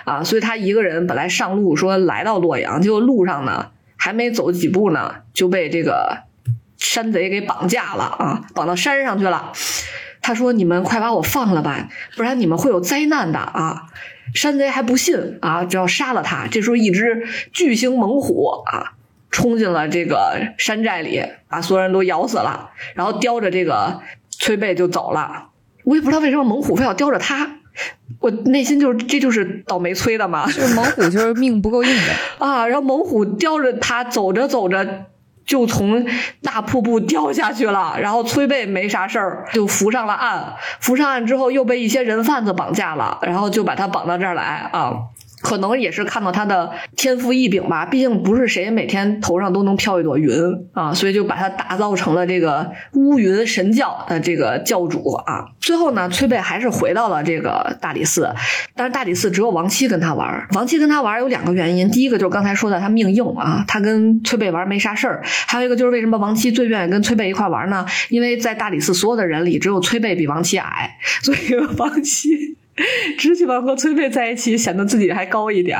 C: 啊，所以他一个人本来上路说来到洛阳，结果路上呢还没走几步呢，就被这个山贼给绑架了啊，绑到山上去了。他说：“你们快把我放了吧，不然你们会有灾难的啊！”山贼还不信啊，只要杀了他。这时候，一只巨型猛虎啊，冲进了这个山寨里，把所有人都咬死了，然后叼着这个崔贝就走了。我也不知道为什么猛虎非要叼着他，我内心就是这就是倒霉催的嘛。
B: 就是猛虎就是命不够硬的
C: 啊，然后猛虎叼着他走着走着。就从大瀑布掉下去了，然后崔贝没啥事儿，就浮上了岸。浮上岸之后，又被一些人贩子绑架了，然后就把他绑到这儿来啊。可能也是看到他的天赋异禀吧，毕竟不是谁每天头上都能飘一朵云啊，所以就把他打造成了这个乌云神教的这个教主啊。最后呢，崔贝还是回到了这个大理寺，但是大理寺只有王七跟他玩。王七跟他玩有两个原因，第一个就是刚才说的他命硬啊，他跟崔贝玩没啥事儿；还有一个就是为什么王七最愿意跟崔贝一块玩呢？因为在大理寺所有的人里，只有崔贝比王七矮，所以王七。只喜欢和崔贝在一起，显得自己还高一点。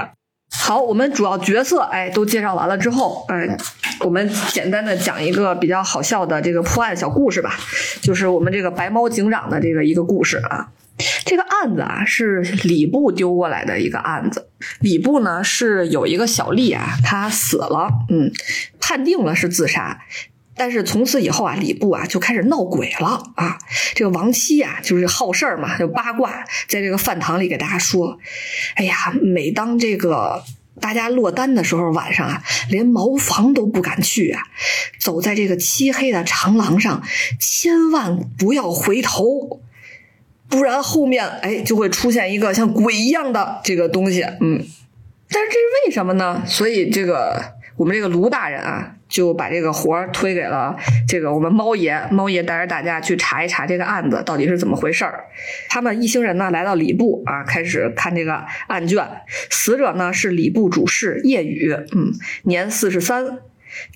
C: 好，我们主要角色哎都介绍完了之后，哎，我们简单的讲一个比较好笑的这个破案小故事吧，就是我们这个白猫警长的这个一个故事啊。这个案子啊是礼部丢过来的一个案子，礼部呢是有一个小吏啊，他死了，嗯，判定了是自杀。但是从此以后啊，礼部啊就开始闹鬼了啊！这个王七啊，就是好事儿嘛，就八卦，在这个饭堂里给大家说：“哎呀，每当这个大家落单的时候，晚上啊，连茅房都不敢去啊，走在这个漆黑的长廊上，千万不要回头，不然后面哎就会出现一个像鬼一样的这个东西。”嗯，但是这是为什么呢？所以这个我们这个卢大人啊。就把这个活儿推给了这个我们猫爷，猫爷带着大家去查一查这个案子到底是怎么回事儿。他们一行人呢来到礼部啊，开始看这个案卷。死者呢是礼部主事叶雨，嗯，年四十三，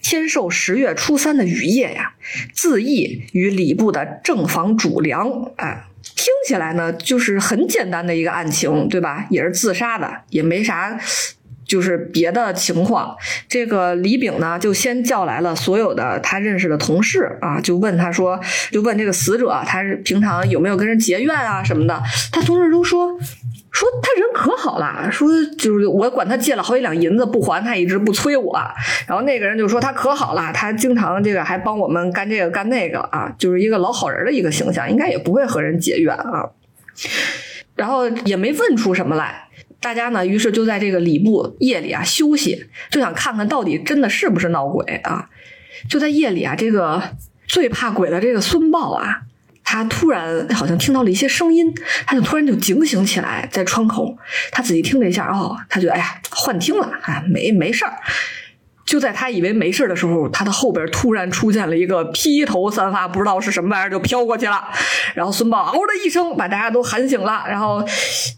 C: 天寿十月初三的雨夜呀，自缢于礼部的正房主梁。哎，听起来呢就是很简单的一个案情，对吧？也是自杀的，也没啥。就是别的情况，这个李炳呢，就先叫来了所有的他认识的同事啊，就问他说，就问这个死者，他是平常有没有跟人结怨啊什么的？他同事都说，说他人可好了，说就是我管他借了好几两银子不还，他一直不催我。然后那个人就说他可好了，他经常这个还帮我们干这个干那个啊，就是一个老好人的一个形象，应该也不会和人结怨啊。然后也没问出什么来。大家呢，于是就在这个礼部夜里啊休息，就想看看到底真的是不是闹鬼啊。就在夜里啊，这个最怕鬼的这个孙豹啊，他突然好像听到了一些声音，他就突然就警醒起来，在窗口，他仔细听了一下，哦，他觉得哎呀幻听了，哎没没事儿。就在他以为没事的时候，他的后边突然出现了一个披头散发，不知道是什么玩意儿，就飘过去了。然后孙豹嗷的一声把大家都喊醒了。然后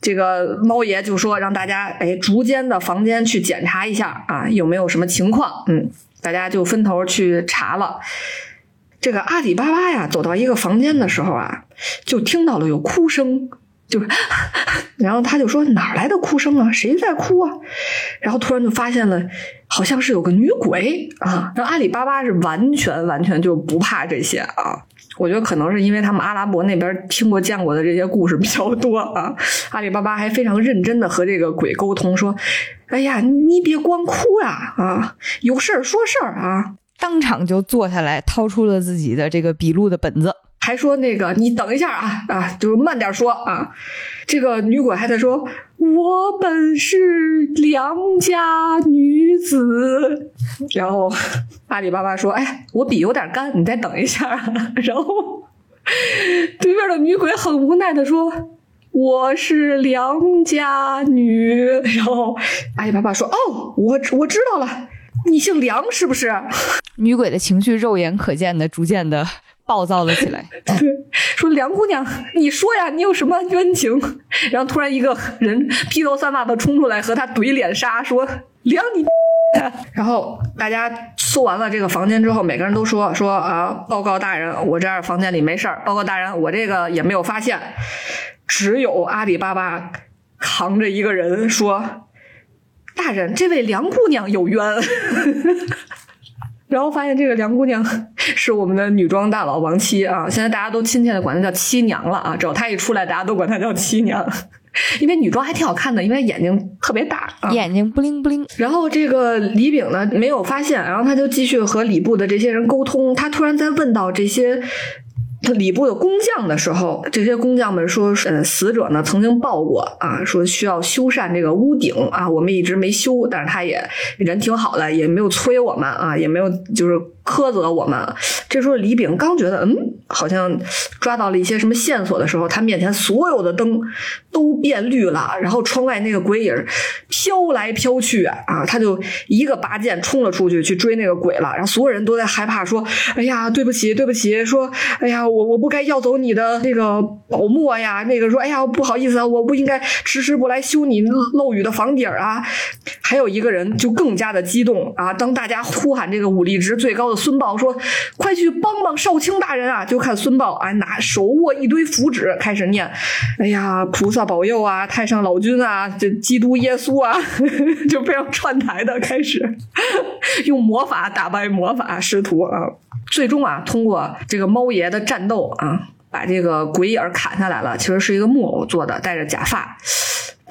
C: 这个猫爷就说让大家哎逐间的房间去检查一下啊，有没有什么情况？嗯，大家就分头去查了。这个阿里巴巴呀，走到一个房间的时候啊，就听到了有哭声。就，然后他就说哪来的哭声啊？谁在哭啊？然后突然就发现了，好像是有个女鬼啊。然后阿里巴巴是完全完全就不怕这些啊。我觉得可能是因为他们阿拉伯那边听过见过的这些故事比较多啊。阿里巴巴还非常认真的和这个鬼沟通，说：“哎呀，你别光哭呀啊，有事儿说事儿啊。”
B: 当场就坐下来，掏出了自己的这个笔录的本子。
C: 还说那个，你等一下啊啊，就是慢点说啊。这个女鬼还在说：“我本是良家女子。”然后阿里巴巴说：“哎，我笔有点干，你再等一下。”然后对面的女鬼很无奈的说：“我是良家女。”然后阿里巴巴说：“哦，我我知道了，你姓梁是不是？”
B: 女鬼的情绪肉眼可见的逐渐的。暴躁了起来，
C: 说梁姑娘，你说呀，你有什么冤情？然后突然一个人披头散发的冲出来和他怼脸杀，说梁你。然后大家搜完了这个房间之后，每个人都说说啊，报告大人，我这儿房间里没事儿。报告大人，我这个也没有发现。只有阿里巴巴扛着一个人说，大人，这位梁姑娘有冤。然后发现这个梁姑娘 是我们的女装大佬王七啊，现在大家都亲切的管她叫七娘了啊，只要她一出来，大家都管她叫七娘。因为女装还挺好看的，因为眼睛特别大，啊、
B: 眼睛不灵不灵。
C: 然后这个李炳呢没有发现，然后他就继续和礼部的这些人沟通。他突然在问到这些礼部的工匠的时候，这些工匠们说，呃，死者呢曾经报过啊，说需要修缮这个屋顶啊，我们一直没修，但是他也人挺好的，也没有催我们啊，也没有就是苛责我们。这时候李炳刚觉得，嗯，好像抓到了一些什么线索的时候，他面前所有的灯都变绿了，然后窗外那个鬼影飘来飘去啊，他就一个拔剑冲了出去去追那个鬼了，然后所有人都在害怕，说，哎呀，对不起，对不起，说，哎呀，我我不该要走你的那个宝墨呀，那个说，哎呀，不好意思啊，我不应该迟迟不来修你漏雨的房顶啊。还有一个人就更加的激动啊，当大家呼喊这个武力值最高孙豹说，快去帮帮少卿大人啊！就看孙豹啊，拿手握一堆符纸，开始念：“哎呀，菩萨保佑啊，太上老君啊，这基督耶稣啊，就非常串台的开始用魔法打败魔法师徒啊！最终啊，通过这个猫爷的战斗啊，把这个鬼影砍下来了。其实是一个木偶做的，戴着假发。”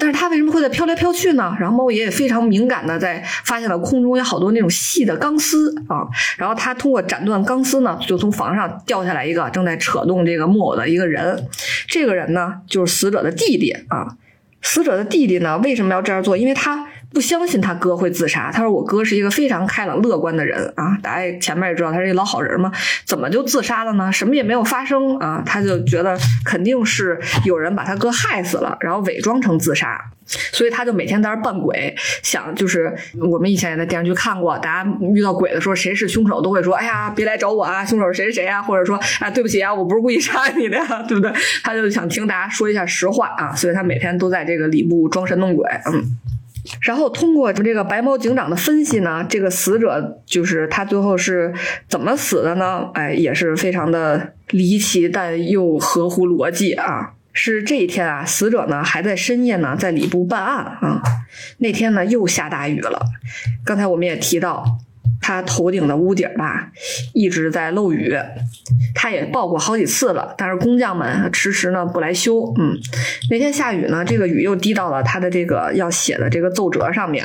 C: 但是它为什么会在飘来飘去呢？然后猫爷爷非常敏感的在发现了空中有好多那种细的钢丝啊，然后他通过斩断钢丝呢，就从房上掉下来一个正在扯动这个木偶的一个人，这个人呢就是死者的弟弟啊。死者的弟弟呢为什么要这样做？因为他不相信他哥会自杀。他说我哥是一个非常开朗乐观的人啊，大家前面也知道他是一个老好人嘛，怎么就自杀了呢？什么也没有发生啊，他就觉得肯定是有人把他哥害死了，然后伪装成自杀。所以他就每天在那扮鬼，想就是我们以前也在电视剧看过，大家遇到鬼的时候，谁是凶手都会说：“哎呀，别来找我啊，凶手是谁谁啊？”或者说：“啊，对不起啊，我不是故意杀你的呀，对不对？”他就想听大家说一下实话啊，所以他每天都在这个礼部装神弄鬼，嗯。然后通过这个白毛警长的分析呢，这个死者就是他最后是怎么死的呢？哎，也是非常的离奇，但又合乎逻辑啊。是这一天啊，死者呢还在深夜呢，在礼部办案啊。那天呢又下大雨了。刚才我们也提到，他头顶的屋顶吧一直在漏雨，他也报过好几次了，但是工匠们迟迟呢不来修。嗯，那天下雨呢，这个雨又滴到了他的这个要写的这个奏折上面，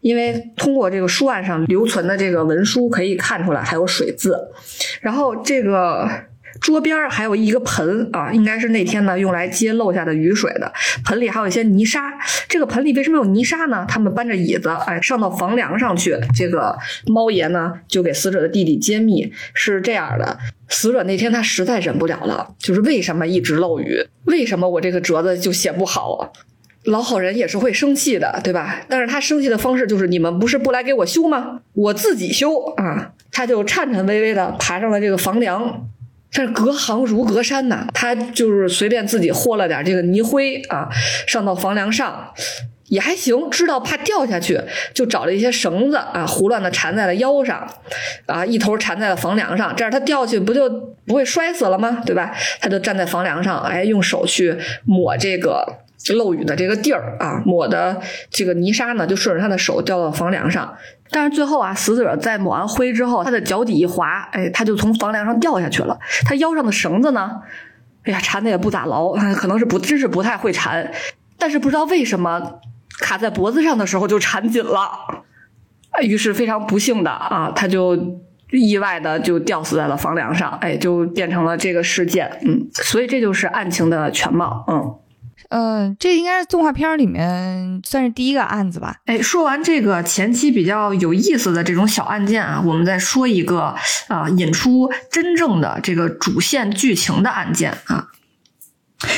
C: 因为通过这个书案上留存的这个文书可以看出来还有水渍，然后这个。桌边还有一个盆啊，应该是那天呢用来接漏下的雨水的。盆里还有一些泥沙。这个盆里为什么有泥沙呢？他们搬着椅子，哎，上到房梁上去。这个猫爷呢就给死者的弟弟揭秘是这样的：死者那天他实在忍不了了，就是为什么一直漏雨？为什么我这个折子就写不好？老好人也是会生气的，对吧？但是他生气的方式就是你们不是不来给我修吗？我自己修啊！他就颤颤巍巍的爬上了这个房梁。但是隔行如隔山呐，他就是随便自己和了点这个泥灰啊，上到房梁上也还行。知道怕掉下去，就找了一些绳子啊，胡乱的缠在了腰上，啊，一头缠在了房梁上，这样他掉去不就不会摔死了吗？对吧？他就站在房梁上，哎，用手去抹这个漏雨的这个地儿啊，抹的这个泥沙呢，就顺着他的手掉到房梁上。但是最后啊，死者在抹完灰之后，他的脚底一滑，哎，他就从房梁上掉下去了。他腰上的绳子呢，哎呀，缠的也不咋牢，可能是不，真是不太会缠。但是不知道为什么卡在脖子上的时候就缠紧了，于是非常不幸的啊，他就意外的就吊死在了房梁上，哎，就变成了这个事件。嗯，所以这就是案情的全貌。嗯。
B: 嗯，这应该是动画片里面算是第一个案子吧。
C: 哎，说完这个前期比较有意思的这种小案件啊，我们再说一个啊，引出真正的这个主线剧情的案件啊。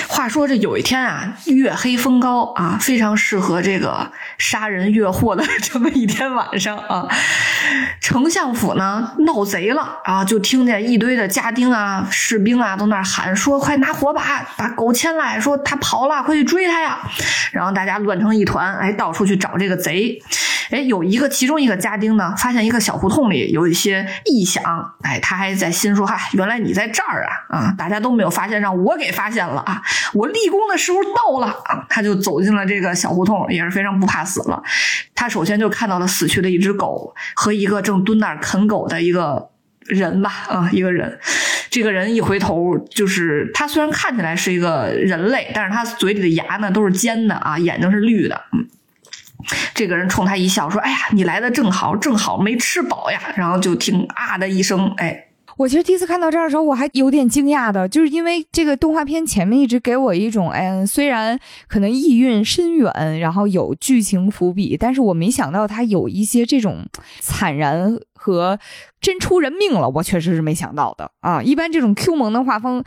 C: 话说这有一天啊，月黑风高啊，非常适合这个杀人越货的这么一天晚上啊。丞相府呢闹贼了啊，就听见一堆的家丁啊、士兵啊都那喊说：“快拿火把把狗牵来！说他跑了，快去追他呀！”然后大家乱成一团，哎，到处去找这个贼。哎，有一个其中一个家丁呢，发现一个小胡同里有一些异响，哎，他还在心说：“嗨，原来你在这儿啊！啊，大家都没有发现，让我给发现了啊！我立功的时候到了啊！”他就走进了这个小胡同，也是非常不怕死了。他首先就看到了死去的一只狗和一个正蹲那儿啃狗的一个人吧，啊，一个人。这个人一回头，就是他虽然看起来是一个人类，但是他嘴里的牙呢都是尖的啊，眼睛是绿的。嗯，这个人冲他一笑，说：“哎呀，你来的正好，正好没吃饱呀。”然后就听啊的一声，哎。
B: 我其实第一次看到这儿的时候，我还有点惊讶的，就是因为这个动画片前面一直给我一种，哎，虽然可能意蕴深远，然后有剧情伏笔，但是我没想到它有一些这种惨然和真出人命了，我确实是没想到的啊。一般这种 Q 萌的画风。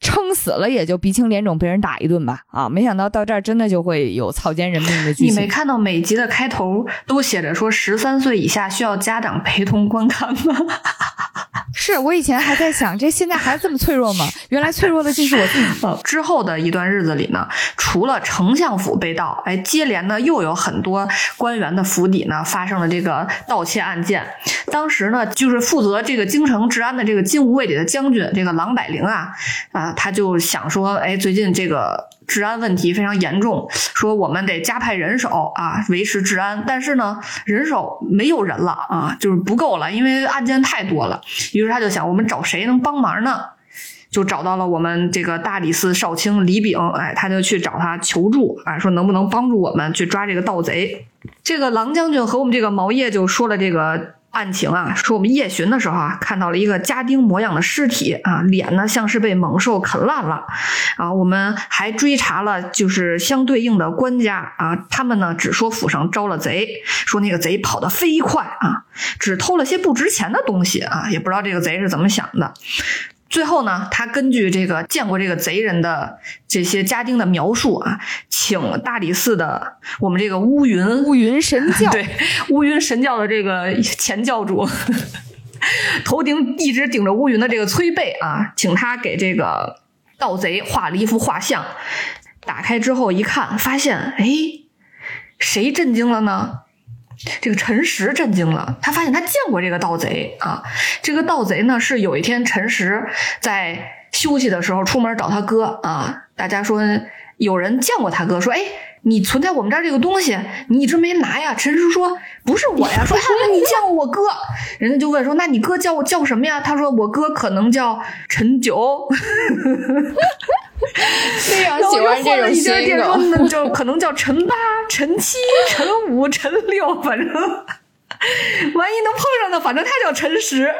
B: 撑死了也就鼻青脸肿被人打一顿吧啊！没想到到这儿真的就会有草菅人命的剧
C: 情。你没看到每集的开头都写着说十三岁以下需要家长陪同观看吗？
B: 是我以前还在想，这现在还这么脆弱吗？原来脆弱的竟是我自己。
C: 之后的一段日子里呢，除了丞相府被盗，哎，接连呢又有很多官员的府邸呢发生了这个盗窃案件。当时呢，就是负责这个京城治安的这个金吾卫里的将军这个郎百灵啊啊。他就想说，哎，最近这个治安问题非常严重，说我们得加派人手啊，维持治安。但是呢，人手没有人了啊，就是不够了，因为案件太多了。于是他就想，我们找谁能帮忙呢？就找到了我们这个大理寺少卿李炳，哎，他就去找他求助，啊，说能不能帮助我们去抓这个盗贼。这个郎将军和我们这个毛业就说了这个。案情啊，说我们夜巡的时候啊，看到了一个家丁模样的尸体啊，脸呢像是被猛兽啃烂了啊。我们还追查了，就是相对应的官家啊，他们呢只说府上招了贼，说那个贼跑得飞快啊，只偷了些不值钱的东西啊，也不知道这个贼是怎么想的。最后呢，他根据这个见过这个贼人的这些家丁的描述啊，请大理寺的我们这个乌云
B: 乌云神教
C: 对乌云神教的这个前教主，头顶一直顶着乌云的这个崔贝啊，请他给这个盗贼画了一幅画像。打开之后一看，发现哎，谁震惊了呢？这个陈实震惊了，他发现他见过这个盗贼啊。这个盗贼呢，是有一天陈实在休息的时候出门找他哥啊。大家说有人见过他哥，说哎，你存在我们这儿这个东西，你一直没拿呀？陈实说不是我呀，说那你见过我哥？人家就问说，那你哥叫我叫什么呀？他说我哥可能叫陈九。
A: 非常喜欢这种形容，
C: 就可能叫陈八、陈七、陈五、陈六，反正 万一能碰上呢，反正他叫陈十。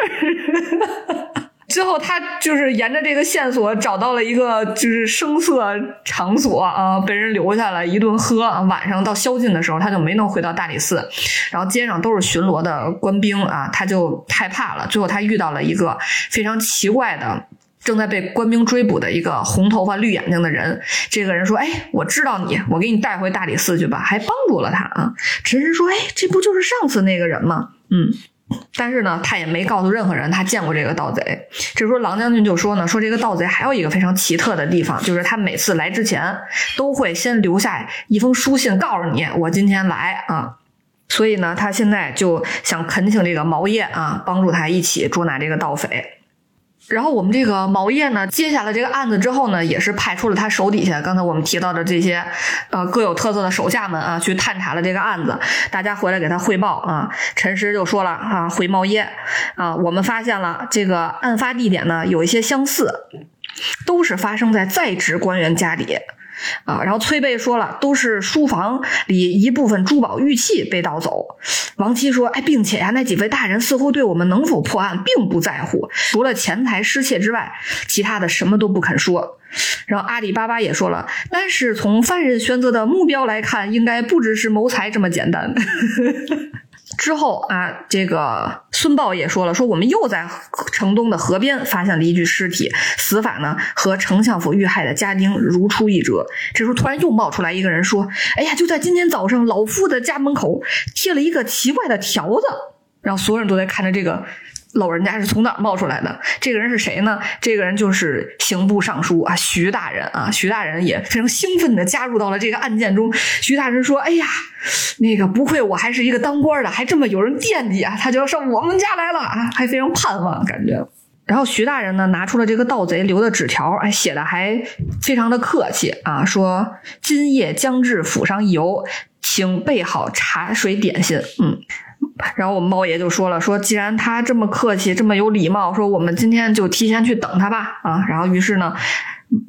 C: 最后他就是沿着这个线索找到了一个就是声色场所啊，被人留下来一顿喝。晚上到宵禁的时候，他就没能回到大理寺。然后街上都是巡逻的官兵啊，他就害怕了。最后他遇到了一个非常奇怪的。正在被官兵追捕的一个红头发绿眼睛的人，这个人说：“哎，我知道你，我给你带回大理寺去吧。”还帮助了他啊。陈实说：“哎，这不就是上次那个人吗？”嗯，但是呢，他也没告诉任何人他见过这个盗贼。这时候，狼将军就说呢：“说这个盗贼还有一个非常奇特的地方，就是他每次来之前都会先留下一封书信，告诉你我今天来啊。所以呢，他现在就想恳请这个毛叶啊，帮助他一起捉拿这个盗匪。”然后我们这个毛叶呢，接下了这个案子之后呢，也是派出了他手底下刚才我们提到的这些，呃，各有特色的手下们啊，去探查了这个案子。大家回来给他汇报啊，陈师就说了啊，回毛业啊，我们发现了这个案发地点呢有一些相似，都是发生在在职官员家里。啊，然后崔贝说了，都是书房里一部分珠宝玉器被盗走。王七说，哎，并且呀，那几位大人似乎对我们能否破案并不在乎，除了钱财失窃之外，其他的什么都不肯说。然后阿里巴巴也说了，但是从犯人选择的目标来看，应该不只是谋财这么简单。之后啊，这个孙豹也说了，说我们又在城东的河边发现了一具尸体，死法呢和丞相府遇害的家丁如出一辙。这时候突然又冒出来一个人说：“哎呀，就在今天早上，老夫的家门口贴了一个奇怪的条子。”然后所有人都在看着这个。老人家是从哪儿冒出来的？这个人是谁呢？这个人就是刑部尚书啊，徐大人啊。徐大人也非常兴奋的加入到了这个案件中。徐大人说：“哎呀，那个不愧我还是一个当官的，还这么有人惦记啊，他就要上我们家来了啊，还非常盼望感觉。”然后徐大人呢，拿出了这个盗贼留的纸条，哎，写的还非常的客气啊，说：“今夜将至府上一游，请备好茶水点心。”嗯。然后我们猫爷就说了，说既然他这么客气，这么有礼貌，说我们今天就提前去等他吧，啊，然后于是呢，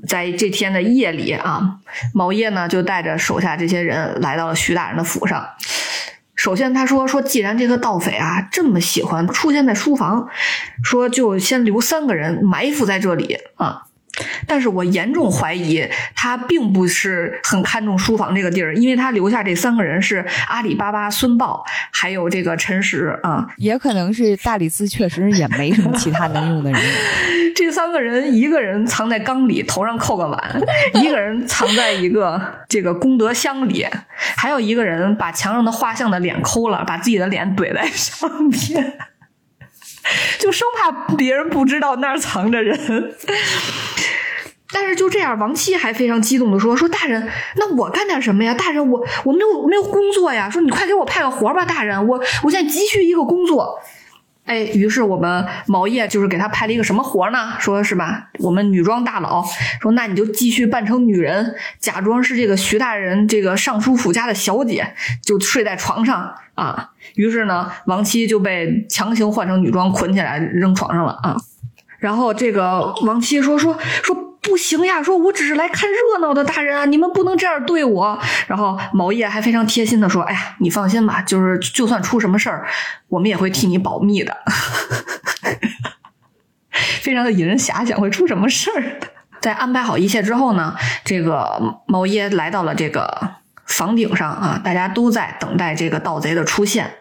C: 在这天的夜里啊，毛爷呢就带着手下这些人来到了徐大人的府上。首先他说说，既然这个盗匪啊这么喜欢出现在书房，说就先留三个人埋伏在这里啊。但是我严重怀疑他并不是很看重书房这个地儿，因为他留下这三个人是阿里巴巴、孙豹，还有这个陈实啊，
B: 也可能是大理寺确实也没什么其他能用的人。
C: 这三个人，一个人藏在缸里，头上扣个碗；一个人藏在一个这个功德箱里；还有一个人把墙上的画像的脸抠了，把自己的脸怼在上面。就生怕别人不知道那儿藏着人，但是就这样，王七还非常激动的说：“说大人，那我干点什么呀？大人，我我没有没有工作呀。说你快给我派个活吧，大人，我我现在急需一个工作。”哎，于是我们毛爷就是给他派了一个什么活呢？说是吧，我们女装大佬说，那你就继续扮成女人，假装是这个徐大人这个尚书府家的小姐，就睡在床上啊。于是呢，王七就被强行换成女装，捆起来扔床上了啊。然后这个王七说说说。不行呀！说我只是来看热闹的，大人啊，你们不能这样对我。然后毛爷还非常贴心的说：“哎呀，你放心吧，就是就算出什么事儿，我们也会替你保密的。”非常的引人遐想，会出什么事儿。在安排好一切之后呢，这个毛爷来到了这个房顶上啊，大家都在等待这个盗贼的出现，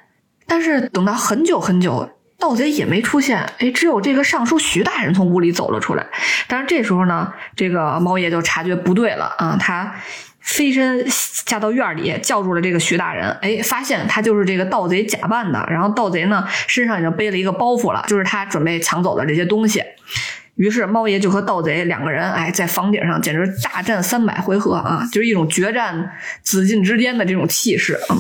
C: 但是等到很久很久。盗贼也没出现，哎，只有这个尚书徐大人从屋里走了出来。但是这时候呢，这个猫爷就察觉不对了啊，他飞身下到院里，叫住了这个徐大人。哎，发现他就是这个盗贼假扮的。然后盗贼呢，身上已经背了一个包袱了，就是他准备抢走的这些东西。于是猫爷就和盗贼两个人，哎，在房顶上简直大战三百回合啊，就是一种决战紫禁之巅的这种气势。嗯。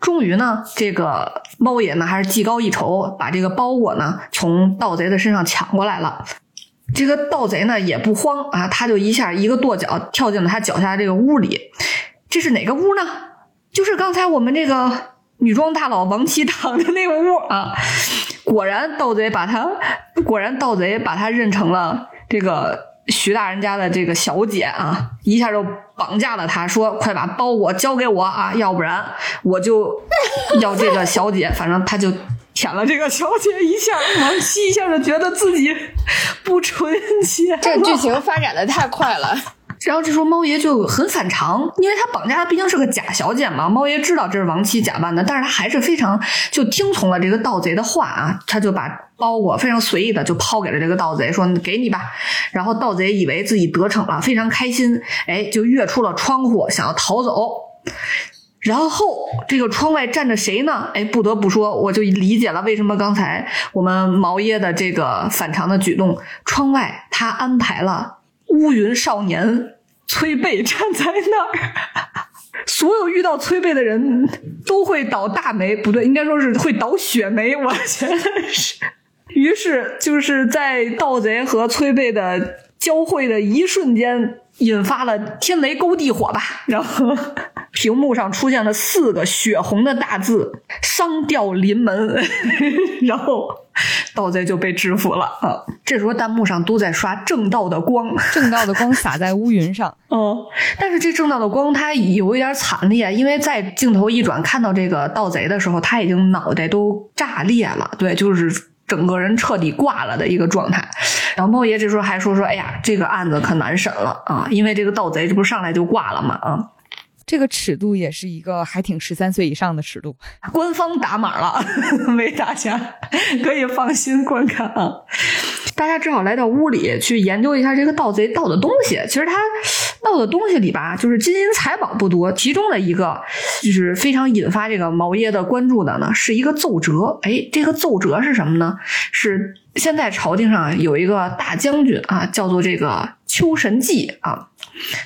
C: 终于呢，这个猫爷呢还是技高一筹，把这个包裹呢从盗贼的身上抢过来了。这个盗贼呢也不慌啊，他就一下一个跺脚跳进了他脚下这个屋里。这是哪个屋呢？就是刚才我们这个女装大佬王七躺的那个屋啊。果然，盗贼把他果然盗贼把他认成了这个。徐大人家的这个小姐啊，一下就绑架了他，说：“快把包裹交给我啊，要不然我就要这个小姐。”反正他就舔了这个小姐一下，王熙一下就觉得自己不纯洁。
A: 这剧情发展的太快了。
C: 然后这时候猫爷就很反常，因为他绑架的毕竟是个假小姐嘛。猫爷知道这是王七假扮的，但是他还是非常就听从了这个盗贼的话啊，他就把包裹非常随意的就抛给了这个盗贼，说给你吧。然后盗贼以为自己得逞了，非常开心，哎，就跃出了窗户想要逃走。然后这个窗外站着谁呢？哎，不得不说，我就理解了为什么刚才我们毛爷的这个反常的举动。窗外他安排了。乌云少年崔贝站在那儿，所有遇到崔贝的人都会倒大霉，不对，应该说是会倒血霉。我觉得是。于是就是在盗贼和崔贝的交汇的一瞬间，引发了天雷勾地火吧。然后屏幕上出现了四个血红的大字：“商调临门。”然后。盗贼就被制服了啊！这时候弹幕上都在刷正道的光，
B: 正道的光洒在乌云上。
C: 嗯，但是这正道的光它有一点惨烈，因为在镜头一转看到这个盗贼的时候，他已经脑袋都炸裂了，对，就是整个人彻底挂了的一个状态。然后猫爷这时候还说说：“哎呀，这个案子可难审了啊，因为这个盗贼这不上来就挂了嘛啊。”
B: 这个尺度也是一个还挺十三岁以上的尺度，
C: 官方打码了，没大家可以放心观看啊。大家只好来到屋里去研究一下这个盗贼盗的东西。其实他盗的东西里吧，就是金银财宝不多，其中的一个就是非常引发这个毛爷的关注的呢，是一个奏折。哎，这个奏折是什么呢？是现在朝廷上有一个大将军啊，叫做这个秋神记啊。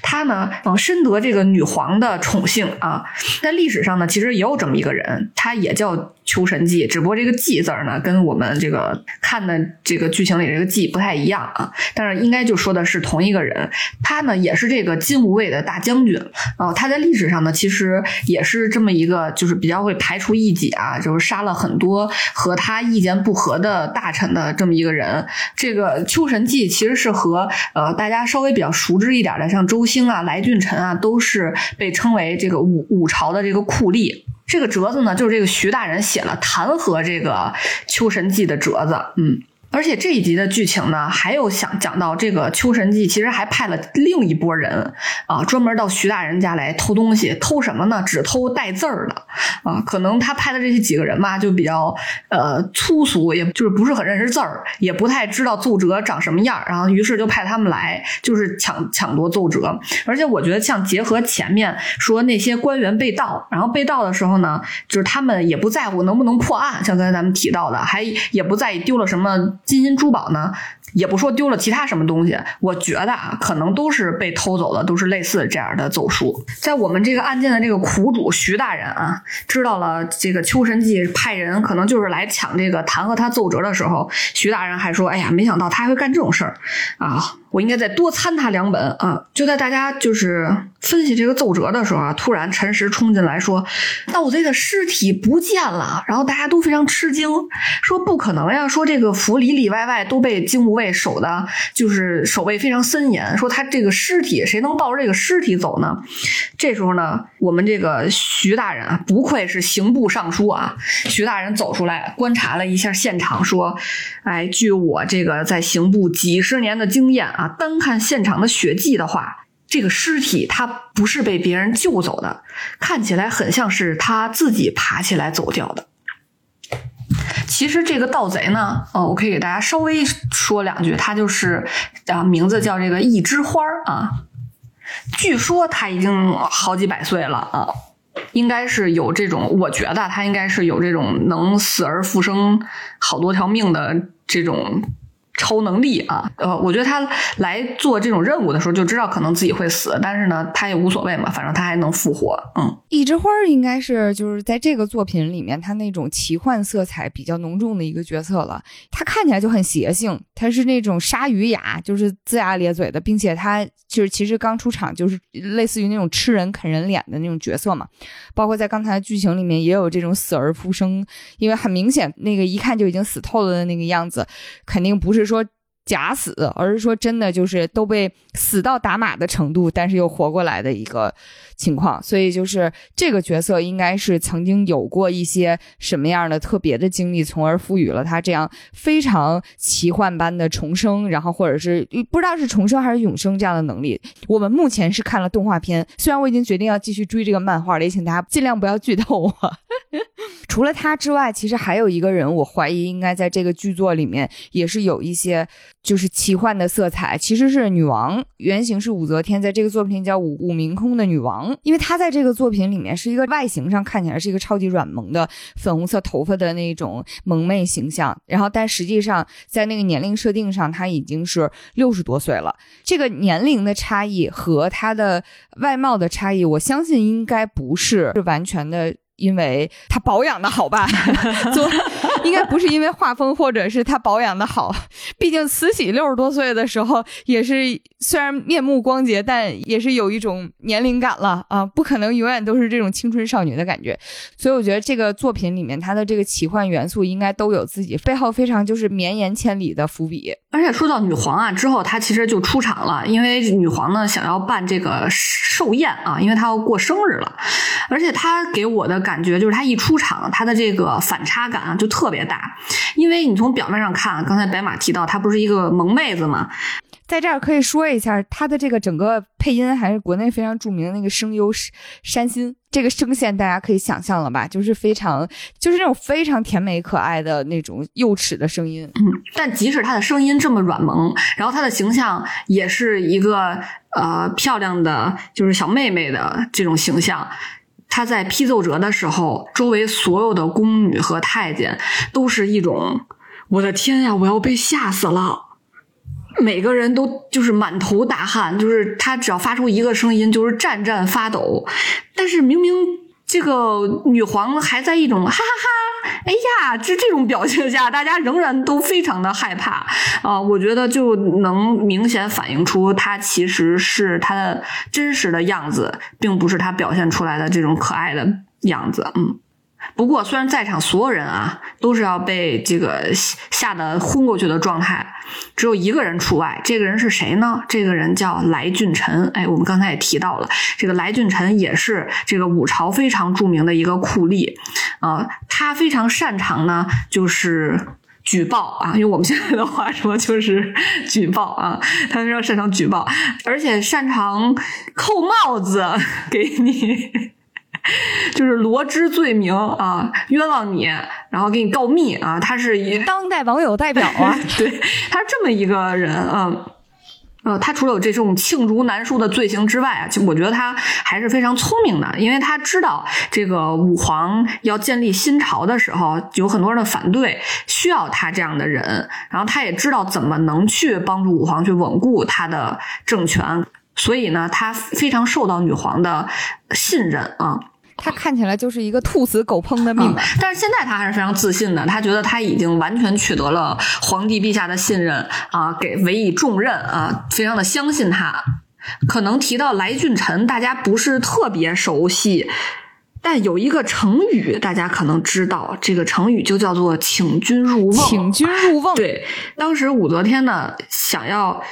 C: 他呢，嗯，深得这个女皇的宠幸啊。在历史上呢，其实也有这么一个人，他也叫秋神记，只不过这个记字儿呢，跟我们这个看的这个剧情里这个记不太一样啊。但是应该就说的是同一个人，他呢也是这个金吾卫的大将军啊。他在历史上呢，其实也是这么一个，就是比较会排除异己啊，就是杀了很多和他意见不合的大臣的这么一个人。这个秋神记其实是和呃大家稍微比较熟知一点的，像周兴啊、来俊臣啊，都是被称为这个武武朝的这个酷吏。这个折子呢，就是这个徐大人写了弹劾这个《秋神记》的折子，嗯。而且这一集的剧情呢，还有想讲到这个秋神记，其实还派了另一波人啊，专门到徐大人家来偷东西。偷什么呢？只偷带字儿的啊。可能他派的这些几个人吧，就比较呃粗俗，也就是不是很认识字儿，也不太知道奏折长什么样。然后于是就派他们来，就是抢抢夺奏折。而且我觉得，像结合前面说那些官员被盗，然后被盗的时候呢，就是他们也不在乎能不能破案，像刚才咱们提到的，还也不在意丢了什么。金银珠宝呢，也不说丢了其他什么东西，我觉得啊，可能都是被偷走的，都是类似这样的奏书。在我们这个案件的这个苦主徐大人啊，知道了这个秋神记派人可能就是来抢这个弹劾他奏折的时候，徐大人还说：“哎呀，没想到他还会干这种事儿啊。”我应该再多参他两本啊！就在大家就是分析这个奏折的时候啊，突然陈实冲进来说：“盗贼的尸体不见了。”然后大家都非常吃惊，说：“不可能呀！说这个府里里外外都被金吾卫守的，就是守卫非常森严。说他这个尸体，谁能抱着这个尸体走呢？”这时候呢，我们这个徐大人啊，不愧是刑部尚书啊，徐大人走出来观察了一下现场，说：“哎，据我这个在刑部几十年的经验啊。”单看现场的血迹的话，这个尸体他不是被别人救走的，看起来很像是他自己爬起来走掉的。其实这个盗贼呢，哦，我可以给大家稍微说两句，他就是啊，名字叫这个一枝花啊。据说他已经好几百岁了啊，应该是有这种，我觉得他应该是有这种能死而复生好多条命的这种。超能力啊，呃，我觉得他来做这种任务的时候就知道可能自己会死，但是呢，他也无所谓嘛，反正他还能复活。嗯，
B: 一枝花应该是就是在这个作品里面，他那种奇幻色彩比较浓重的一个角色了。他看起来就很邪性，他是那种鲨鱼牙，就是龇牙咧嘴的，并且他就是其实刚出场就是类似于那种吃人啃人脸的那种角色嘛。包括在刚才剧情里面也有这种死而复生，因为很明显那个一看就已经死透了的那个样子，肯定不是。说假死，而是说真的就是都被死到打码的程度，但是又活过来的一个情况。所以就是这个角色应该是曾经有过一些什么样的特别的经历，从而赋予了他这样非常奇幻般的重生，然后或者是不知道是重生还是永生这样的能力。我们目前是看了动画片，虽然我已经决定要继续追这个漫画了，也请大家尽量不要剧透啊。除了他之外，其实还有一个人，我怀疑应该在这个剧作里面也是有一些就是奇幻的色彩。其实是女王原型是武则天，在这个作品叫武武明空的女王，因为她在这个作品里面是一个外形上看起来是一个超级软萌的粉红色头发的那种萌妹形象，然后但实际上在那个年龄设定上，她已经是六十多岁了。这个年龄的差异和她的外貌的差异，我相信应该不是完全的。因为他保养的好吧，做应该不是因为画风，或者是他保养的好。毕竟慈禧六十多岁的时候，也是虽然面目光洁，但也是有一种年龄感了啊，不可能永远都是这种青春少女的感觉。所以我觉得这个作品里面，它的这个奇幻元素应该都有自己背后非常就是绵延千里的伏笔。
C: 而且说到女皇啊，之后她其实就出场了，因为女皇呢想要办这个寿宴啊，因为她要过生日了，而且她给我的。感觉就是他一出场，他的这个反差感啊就特别大，因为你从表面上看，刚才白马提到她不是一个萌妹子嘛，
B: 在这儿可以说一下，她的这个整个配音还是国内非常著名的那个声优山新，这个声线大家可以想象了吧，就是非常就是那种非常甜美可爱的那种幼齿的声音。
C: 嗯，但即使她的声音这么软萌，然后她的形象也是一个呃漂亮的就是小妹妹的这种形象。他在批奏折的时候，周围所有的宫女和太监都是一种“我的天呀，我要被吓死了”，每个人都就是满头大汗，就是他只要发出一个声音，就是战战发抖。但是明明。这个女皇还在一种哈哈哈，哎呀，就这种表情下，大家仍然都非常的害怕啊！我觉得就能明显反映出她其实是她的真实的样子，并不是她表现出来的这种可爱的样子。嗯。不过，虽然在场所有人啊都是要被这个吓得昏过去的状态，只有一个人除外。这个人是谁呢？这个人叫来俊臣。哎，我们刚才也提到了，这个来俊臣也是这个武朝非常著名的一个酷吏啊。他非常擅长呢，就是举报啊，用我们现在的话说就是举报啊。他非常擅长举报，而且擅长扣帽子给你。就是罗织罪名啊，冤枉你，然后给你告密啊。他是以
B: 当代网友代表啊，
C: 对，他是这么一个人啊。呃，他除了有这种罄竹难书的罪行之外啊，就我觉得他还是非常聪明的，因为他知道这个武皇要建立新朝的时候，有很多人的反对，需要他这样的人。然后他也知道怎么能去帮助武皇去稳固他的政权，所以呢，他非常受到女皇的信任啊。
B: 他看起来就是一个兔死狗烹的命，
C: 但是现在他还是非常自信的。他觉得他已经完全取得了皇帝陛下的信任啊，给委以重任啊，非常的相信他。可能提到来俊臣，大家不是特别熟悉，但有一个成语大家可能知道，这个成语就叫做“请君入瓮”。
B: 请君入瓮。
C: 对，当时武则天呢，想要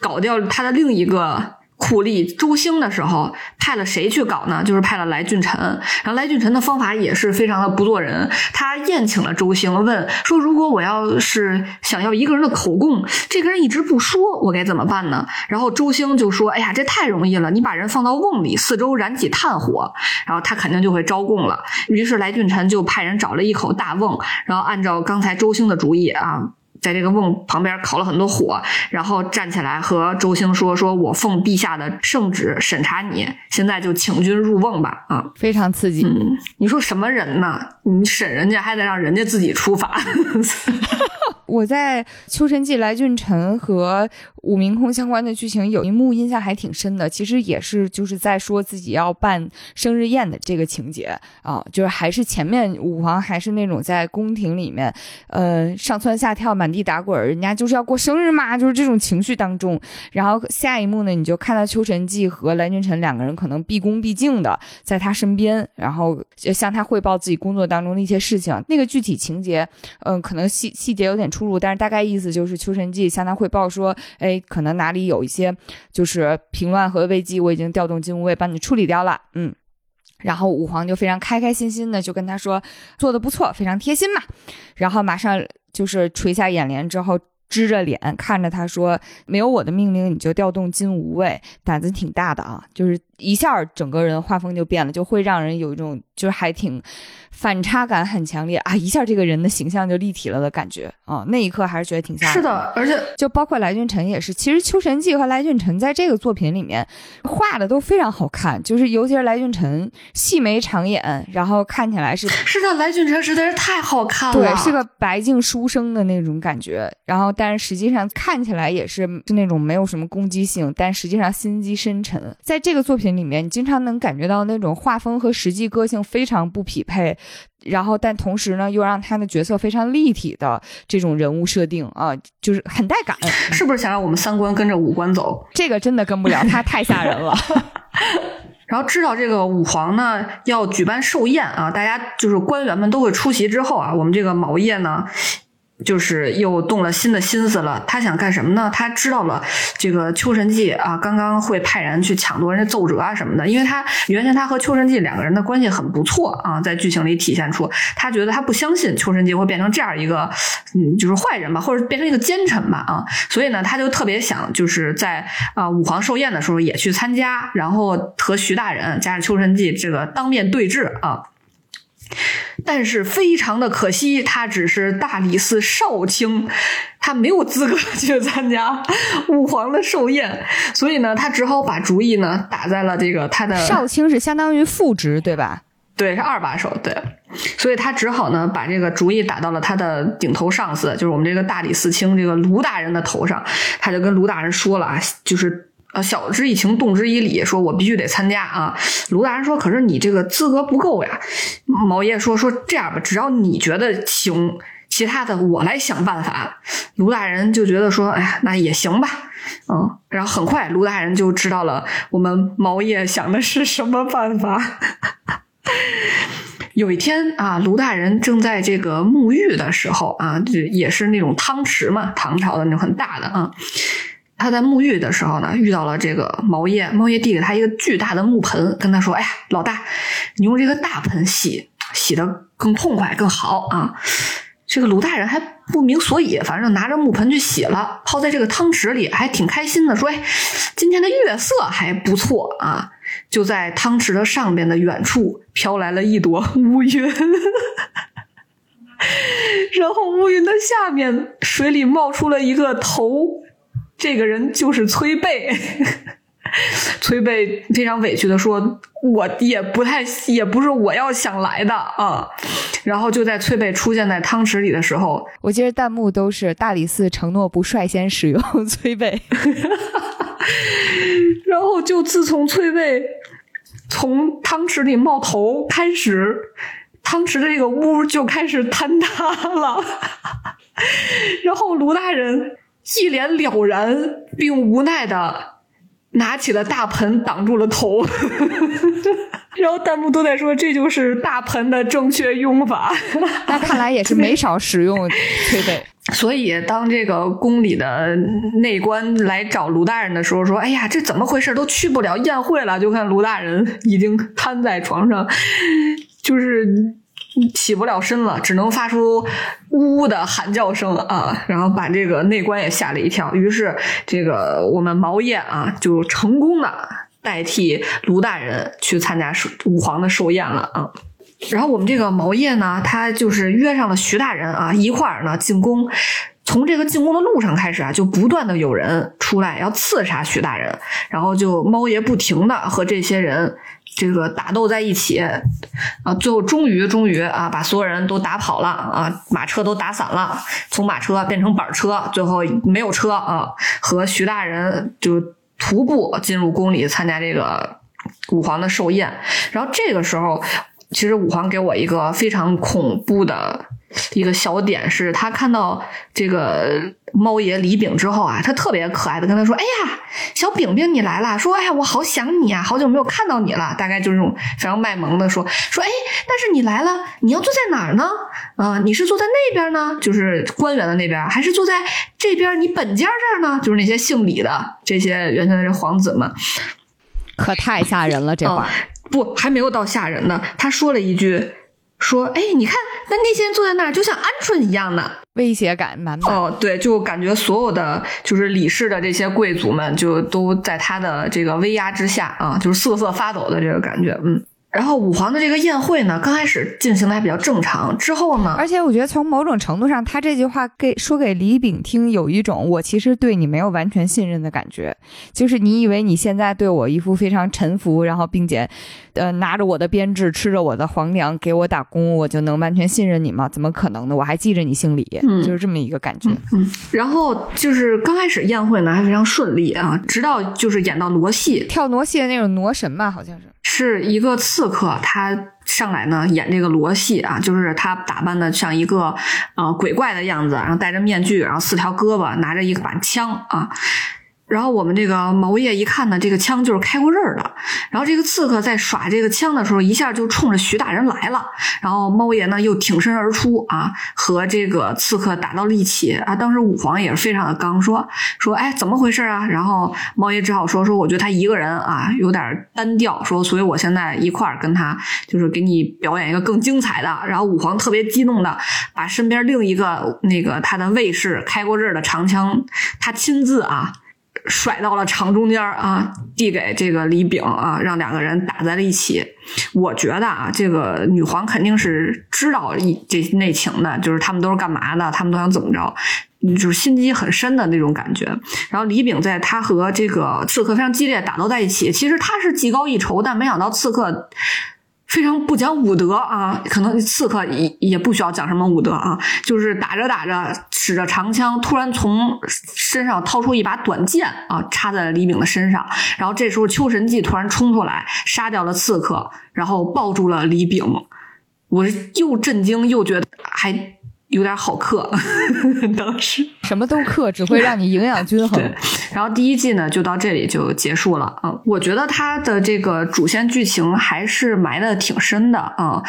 C: 搞掉他的另一个。酷吏周兴的时候，派了谁去搞呢？就是派了来俊臣。然后来俊臣的方法也是非常的不做人。他宴请了周兴，问说：“如果我要是想要一个人的口供，这个人一直不说，我该怎么办呢？”然后周兴就说：“哎呀，这太容易了，你把人放到瓮里，四周燃起炭火，然后他肯定就会招供了。”于是来俊臣就派人找了一口大瓮，然后按照刚才周兴的主意啊。在这个瓮旁边烤了很多火，然后站起来和周兴说：“说我奉陛下的圣旨审查你，现在就请君入瓮吧。”啊，
B: 非常刺激。
C: 嗯，你说什么人呢？你审人家还得让人家自己出法。
B: 我在《秋神记》来俊臣和武明空相关的剧情有一幕印象还挺深的，其实也是就是在说自己要办生日宴的这个情节啊，就是还是前面武皇还是那种在宫廷里面，呃上蹿下跳满地打滚，人家就是要过生日嘛，就是这种情绪当中。然后下一幕呢，你就看到秋神记和来俊臣两个人可能毕恭毕敬的在他身边，然后向他汇报自己工作当中的一些事情。那个具体情节，嗯，可能细细节有点出入，但是大概意思就是秋神记向他汇报说，哎。可能哪里有一些就是平乱和危机，我已经调动金吾卫帮你处理掉了。嗯，然后武皇就非常开开心心的就跟他说，做的不错，非常贴心嘛。然后马上就是垂下眼帘之后，支着脸看着他说，没有我的命令你就调动金吾卫，胆子挺大的啊。就是一下整个人画风就变了，就会让人有一种就是还挺。反差感很强烈啊！一下这个人的形象就立体了的感觉啊！那一刻还是觉得挺吓人。
C: 是的，而且
B: 就包括来俊臣也是。其实《秋神记》和来俊臣在这个作品里面画的都非常好看，就是尤其是来俊臣细眉长眼，然后看起来是
C: 是的，来俊臣实在是太好看了，
B: 对，是个白净书生的那种感觉。然后，但是实际上看起来也是是那种没有什么攻击性，但实际上心机深沉。在这个作品里面，你经常能感觉到那种画风和实际个性非常不匹配。然后，但同时呢，又让他的角色非常立体的这种人物设定啊，就是很带感。
C: 是不是想让我们三观跟着五官走？
B: 这个真的跟不了，他太吓人了。
C: 然后知道这个武皇呢要举办寿宴啊，大家就是官员们都会出席之后啊，我们这个毛叶呢。就是又动了新的心思了，他想干什么呢？他知道了这个秋神记啊，刚刚会派人去抢夺人家奏折啊什么的，因为他原先他和秋神记两个人的关系很不错啊，在剧情里体现出，他觉得他不相信秋神记会变成这样一个，嗯，就是坏人吧，或者变成一个奸臣吧啊，所以呢，他就特别想就是在啊武皇寿宴的时候也去参加，然后和徐大人加上秋神记这个当面对质啊。但是非常的可惜，他只是大理寺少卿，他没有资格 去参加武皇的寿宴，所以呢，他只好把主意呢打在了这个他的
B: 少卿是相当于副职对吧？
C: 对，是二把手，对，所以他只好呢把这个主意打到了他的顶头上司，就是我们这个大理寺卿这个卢大人的头上，他就跟卢大人说了啊，就是。呃，晓之以情，动之以理，说我必须得参加啊。卢大人说：“可是你这个资格不够呀。”毛爷说：“说这样吧，只要你觉得行，其他的我来想办法。”卢大人就觉得说：“哎呀，那也行吧。”嗯，然后很快卢大人就知道了我们毛爷想的是什么办法。有一天啊，卢大人正在这个沐浴的时候啊，就也是那种汤池嘛，唐朝的那种很大的啊。他在沐浴的时候呢，遇到了这个毛爷，毛爷递给他一个巨大的木盆，跟他说：“哎呀，老大，你用这个大盆洗，洗的更痛快更好啊。”这个鲁大人还不明所以，反正拿着木盆去洗了，泡在这个汤池里，还挺开心的，说：“哎，今天的月色还不错啊。”就在汤池的上边的远处飘来了一朵乌云，然后乌云的下面水里冒出了一个头。这个人就是崔贝，崔贝非常委屈的说：“我也不太，也不是我要想来的啊。”然后就在崔贝出现在汤池里的时候，
B: 我记得弹幕都是大理寺承诺不率先使用崔贝，
C: 然后就自从崔贝从汤池里冒头开始，汤池的这个屋就开始坍塌了，然后卢大人。一脸了然并无奈的拿起了大盆挡住了头，然后弹幕都在说这就是大盆的正确用法。
B: 那看来也是没少使用推背。
C: 所以当这个宫里的内官来找卢大人的时候，说：“哎呀，这怎么回事？都去不了宴会了。”就看卢大人已经瘫在床上，就是。起不了身了，只能发出呜呜的喊叫声啊！然后把这个内官也吓了一跳。于是，这个我们毛燕啊，就成功的代替卢大人去参加武皇的寿宴了啊！然后我们这个毛燕呢，他就是约上了徐大人啊，一块儿呢进宫。从这个进宫的路上开始啊，就不断的有人出来要刺杀徐大人，然后就猫爷不停的和这些人。这个打斗在一起啊，最后终于终于啊，把所有人都打跑了啊，马车都打散了，从马车变成板车，最后没有车啊，和徐大人就徒步进入宫里参加这个武皇的寿宴。然后这个时候，其实武皇给我一个非常恐怖的。一个小点是他看到这个猫爷李炳之后啊，他特别可爱的跟他说：“哎呀，小饼饼你来了。”说：“哎呀，我好想你啊，好久没有看到你了。”大概就是这种非常卖萌的说：“说哎，但是你来了，你要坐在哪儿呢？啊，你是坐在那边呢，就是官员的那边，还是坐在这边你本家这儿呢？就是那些姓李的这些原先的这皇子们，
B: 可太吓人了。这话
C: 不还没有到吓人呢。他说了一句。说，哎，你看，那那些人坐在那儿，就像鹌鹑一样的，
B: 威胁感满满。
C: 哦，对，就感觉所有的就是李氏的这些贵族们，就都在他的这个威压之下啊，就是瑟瑟发抖的这个感觉，嗯。然后武皇的这个宴会呢，刚开始进行的还比较正常，之后呢，
B: 而且我觉得从某种程度上，他这句话给说给李炳听，有一种我其实对你没有完全信任的感觉，就是你以为你现在对我一副非常臣服，然后并且，呃，拿着我的编制，吃着我的皇粮，给我打工，我就能完全信任你吗？怎么可能呢？我还记着你姓李，就是这么一个感觉。
C: 嗯，然后就是刚开始宴会呢还非常顺利啊，直到就是演到傩戏，
B: 跳傩戏的那种傩神吧，好像是。
C: 是一个刺客，他上来呢演这个罗戏啊，就是他打扮的像一个呃鬼怪的样子，然后戴着面具，然后四条胳膊，拿着一把枪啊。然后我们这个毛爷一看呢，这个枪就是开过刃的。然后这个刺客在耍这个枪的时候，一下就冲着徐大人来了。然后猫爷呢又挺身而出啊，和这个刺客打到了一起啊。当时武皇也是非常的刚，说说哎怎么回事啊？然后猫爷只好说说我觉得他一个人啊有点单调，说所以我现在一块儿跟他就是给你表演一个更精彩的。然后武皇特别激动的把身边另一个那个他的卫士开过刃的长枪，他亲自啊。甩到了场中间啊，递给这个李炳啊，让两个人打在了一起。我觉得啊，这个女皇肯定是知道这内情的，就是他们都是干嘛的，他们都想怎么着，就是心机很深的那种感觉。然后李炳在他和这个刺客非常激烈打斗在一起，其实他是技高一筹，但没想到刺客。非常不讲武德啊，可能刺客也也不需要讲什么武德啊，就是打着打着，使着长枪，突然从身上掏出一把短剑啊，插在了李炳的身上。然后这时候秋神记突然冲出来，杀掉了刺客，然后抱住了李炳。我又震惊又觉得还。有点好嗑，当时
B: 什么都嗑，只会让你营养均衡。
C: 对，然后第一季呢就到这里就结束了啊。我觉得它的这个主线剧情还是埋的挺深的啊，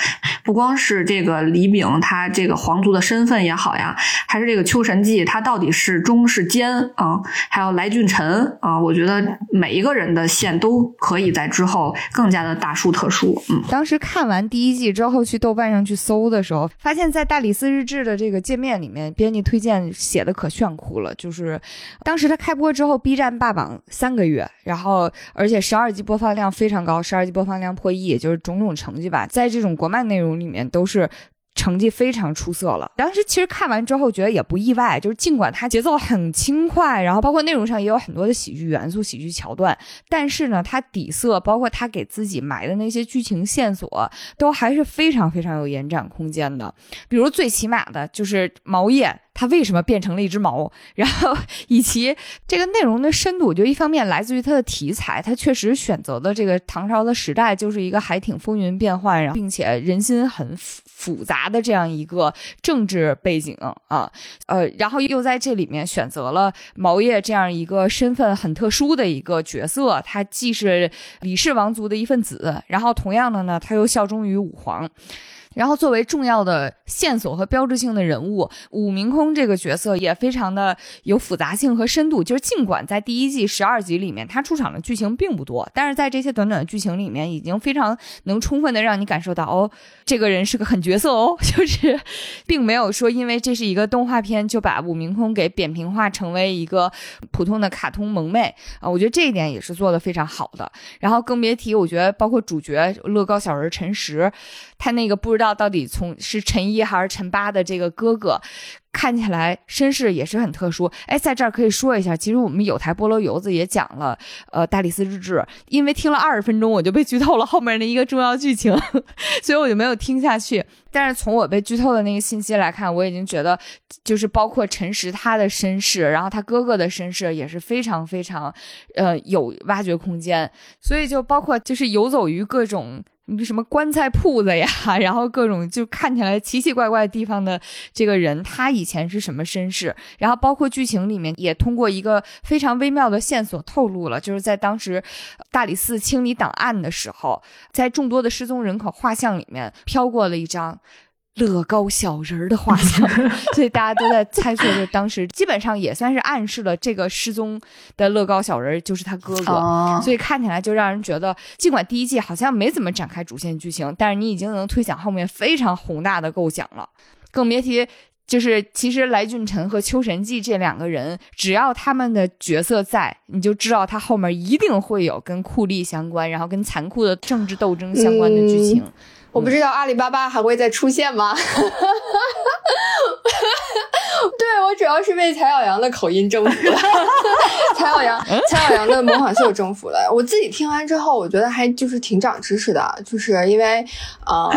C: 不光是这个李炳他这个皇族的身份也好呀，还是这个秋神记他到底是忠是奸啊，还有来俊臣啊，我觉得每一个人的线都可以在之后更加的大书特书。嗯，
B: 当时看完第一季之后去豆瓣上去搜的时候，发现在大理寺日志的。这个界面里面，编辑推荐写的可炫酷了。就是当时他开播之后，B 站霸榜三个月，然后而且十二集播放量非常高，十二集播放量破亿，就是种种成绩吧，在这种国漫内容里面都是。成绩非常出色了。当时其实看完之后觉得也不意外，就是尽管它节奏很轻快，然后包括内容上也有很多的喜剧元素、喜剧桥段，但是呢，它底色包括他给自己埋的那些剧情线索，都还是非常非常有延展空间的。比如最起码的就是毛叶。它为什么变成了一只毛？然后以及这个内容的深度，就一方面来自于它的题材，它确实选择的这个唐朝的时代就是一个还挺风云变幻，然后并且人心很复杂的这样一个政治背景啊，呃，然后又在这里面选择了毛叶这样一个身份很特殊的一个角色，他既是李氏王族的一份子，然后同样的呢，他又效忠于武皇。然后作为重要的线索和标志性的人物，武明空这个角色也非常的有复杂性和深度。就是尽管在第一季十二集里面，他出场的剧情并不多，但是在这些短短的剧情里面，已经非常能充分的让你感受到，哦，这个人是个狠角色哦。就是，并没有说因为这是一个动画片就把武明空给扁平化成为一个普通的卡通萌妹啊。我觉得这一点也是做的非常好的。然后更别提，我觉得包括主角乐高小人陈实。他那个不知道到底从是陈一还是陈八的这个哥哥，看起来身世也是很特殊。哎，在这儿可以说一下，其实我们有台菠萝油子也讲了，呃，大理寺日志，因为听了二十分钟我就被剧透了后面的一个重要剧情，所以我就没有听下去。但是从我被剧透的那个信息来看，我已经觉得，就是包括陈实他的身世，然后他哥哥的身世也是非常非常，呃，有挖掘空间。所以就包括就是游走于各种。什么棺材铺子呀，然后各种就看起来奇奇怪怪的地方的这个人，他以前是什么身世？然后包括剧情里面也通过一个非常微妙的线索透露了，就是在当时大理寺清理档案的时候，在众多的失踪人口画像里面飘过了一张。乐高小人儿的画像，所以大家都在猜测，就当时基本上也算是暗示了这个失踪的乐高小人就是他哥哥，所以看起来就让人觉得，尽管第一季好像没怎么展开主线剧情，但是你已经能推想后面非常宏大的构想了。更别提，就是其实来俊臣和秋神记这两个人，只要他们的角色在，你就知道他后面一定会有跟酷吏相关，然后跟残酷的政治斗争相关的剧情。
A: 我不知道阿里巴巴还会再出现吗？对我主要是被蔡小阳的口音征服了，蔡小阳蔡小阳的模仿秀征服了。我自己听完之后，我觉得还就是挺长知识的，就是因为呃，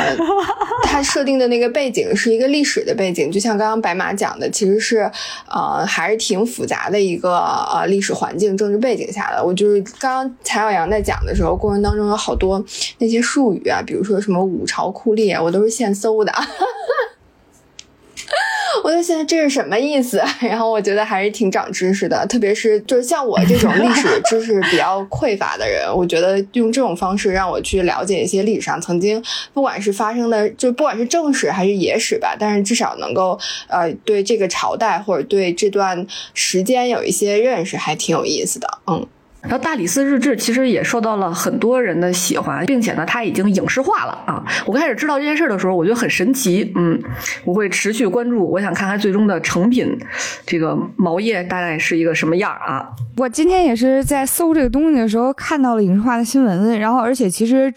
A: 他设定的那个背景是一个历史的背景，就像刚刚白马讲的，其实是呃还是挺复杂的一个呃历史环境、政治背景下的。我就是刚刚蔡小阳在讲的时候，过程当中有好多那些术语啊，比如说什么五朝酷吏，我都是现搜的。我就现在这是什么意思？然后我觉得还是挺长知识的，特别是就是像我这种历史知识比较匮乏的人，我觉得用这种方式让我去了解一些历史上曾经不管是发生的，就不管是正史还是野史吧，但是至少能够呃对这个朝代或者对这段时间有一些认识，还挺有意思的，嗯。
C: 然后《大理寺日志》其实也受到了很多人的喜欢，并且呢，它已经影视化了啊！我开始知道这件事儿的时候，我觉得很神奇，嗯，我会持续关注，我想看看最终的成品，这个毛叶大概是一个什么样啊？
B: 我今天也是在搜这个东西的时候看到了影视化的新闻，然后而且其实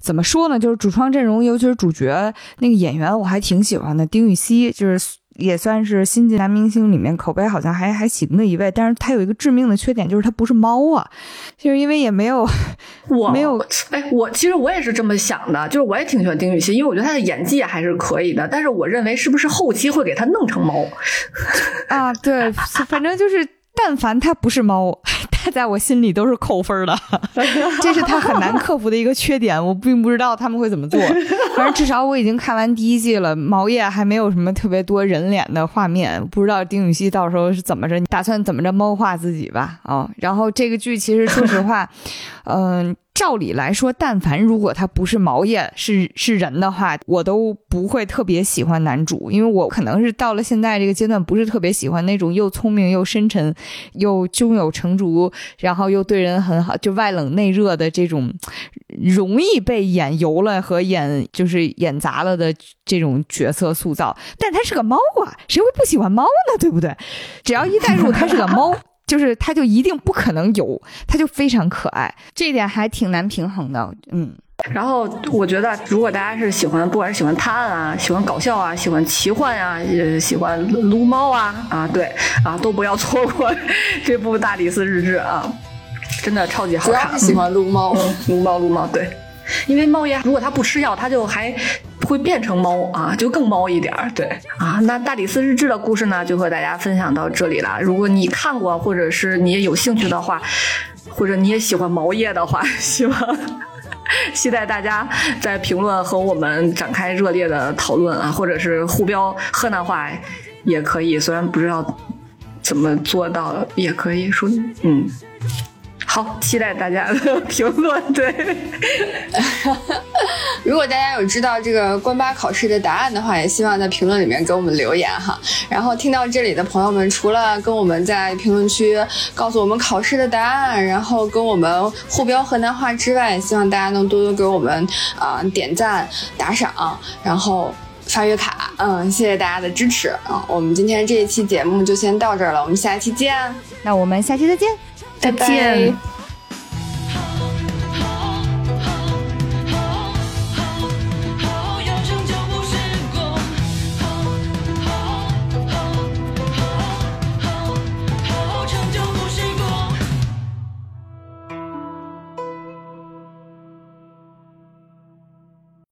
B: 怎么说呢，就是主创阵容，尤其是主角那个演员，我还挺喜欢的，丁禹兮就是。也算是新晋男明星里面口碑好像还还行的一位，但是他有一个致命的缺点，就是他不是猫啊，就是因为也没有
C: 我
B: 没有
C: 哎，我其实我也是这么想的，就是我也挺喜欢丁禹兮，因为我觉得他的演技还是可以的，但是我认为是不是后期会给他弄成猫？
B: 啊，对，反正就是。但凡他不是猫，它 在我心里都是扣分的，这是他很难克服的一个缺点。我并不知道他们会怎么做，反正至少我已经看完第一季了。毛叶还没有什么特别多人脸的画面，不知道丁禹兮到时候是怎么着，你打算怎么着猫化自己吧？啊，然后这个剧其实说实话，嗯。照理来说，但凡如果他不是毛叶是是人的话，我都不会特别喜欢男主，因为我可能是到了现在这个阶段，不是特别喜欢那种又聪明又深沉，又胸有成竹，然后又对人很好，就外冷内热的这种，容易被演油了和演就是演砸了的这种角色塑造。但他是个猫啊，谁会不喜欢猫呢？对不对？只要一带入他是个猫。就是它就一定不可能有，它就非常可爱，这一点还挺难平衡的，嗯。
C: 然后我觉得，如果大家是喜欢，不管是喜欢探案啊，喜欢搞笑啊，喜欢奇幻啊，也喜欢撸猫啊，啊，对，啊，都不要错过这部《大理寺日志》啊，真的超级好看。
A: 主要是喜欢撸猫，
C: 撸猫撸猫，对。因为猫爷如果它不吃药，它就还会变成猫啊，就更猫一点儿。对啊，那大理寺日志的故事呢，就和大家分享到这里了。如果你看过，或者是你也有兴趣的话，或者你也喜欢毛爷的话，希望期待大家在评论和我们展开热烈的讨论啊，或者是互标河南话也可以，虽然不知道怎么做到，也可以说嗯。好，期待大家的评论。对，
A: 如果大家有知道这个关八考试的答案的话，也希望在评论里面给我们留言哈。然后听到这里的朋友们，除了跟我们在评论区告诉我们考试的答案，然后跟我们互标河南话之外，希望大家能多多给我们啊点赞、打赏，然后发月卡。嗯，谢谢大家的支持啊。我们今天这一期节目就先到这儿了，我们下期见。
B: 那我们下期再见。
C: 再见。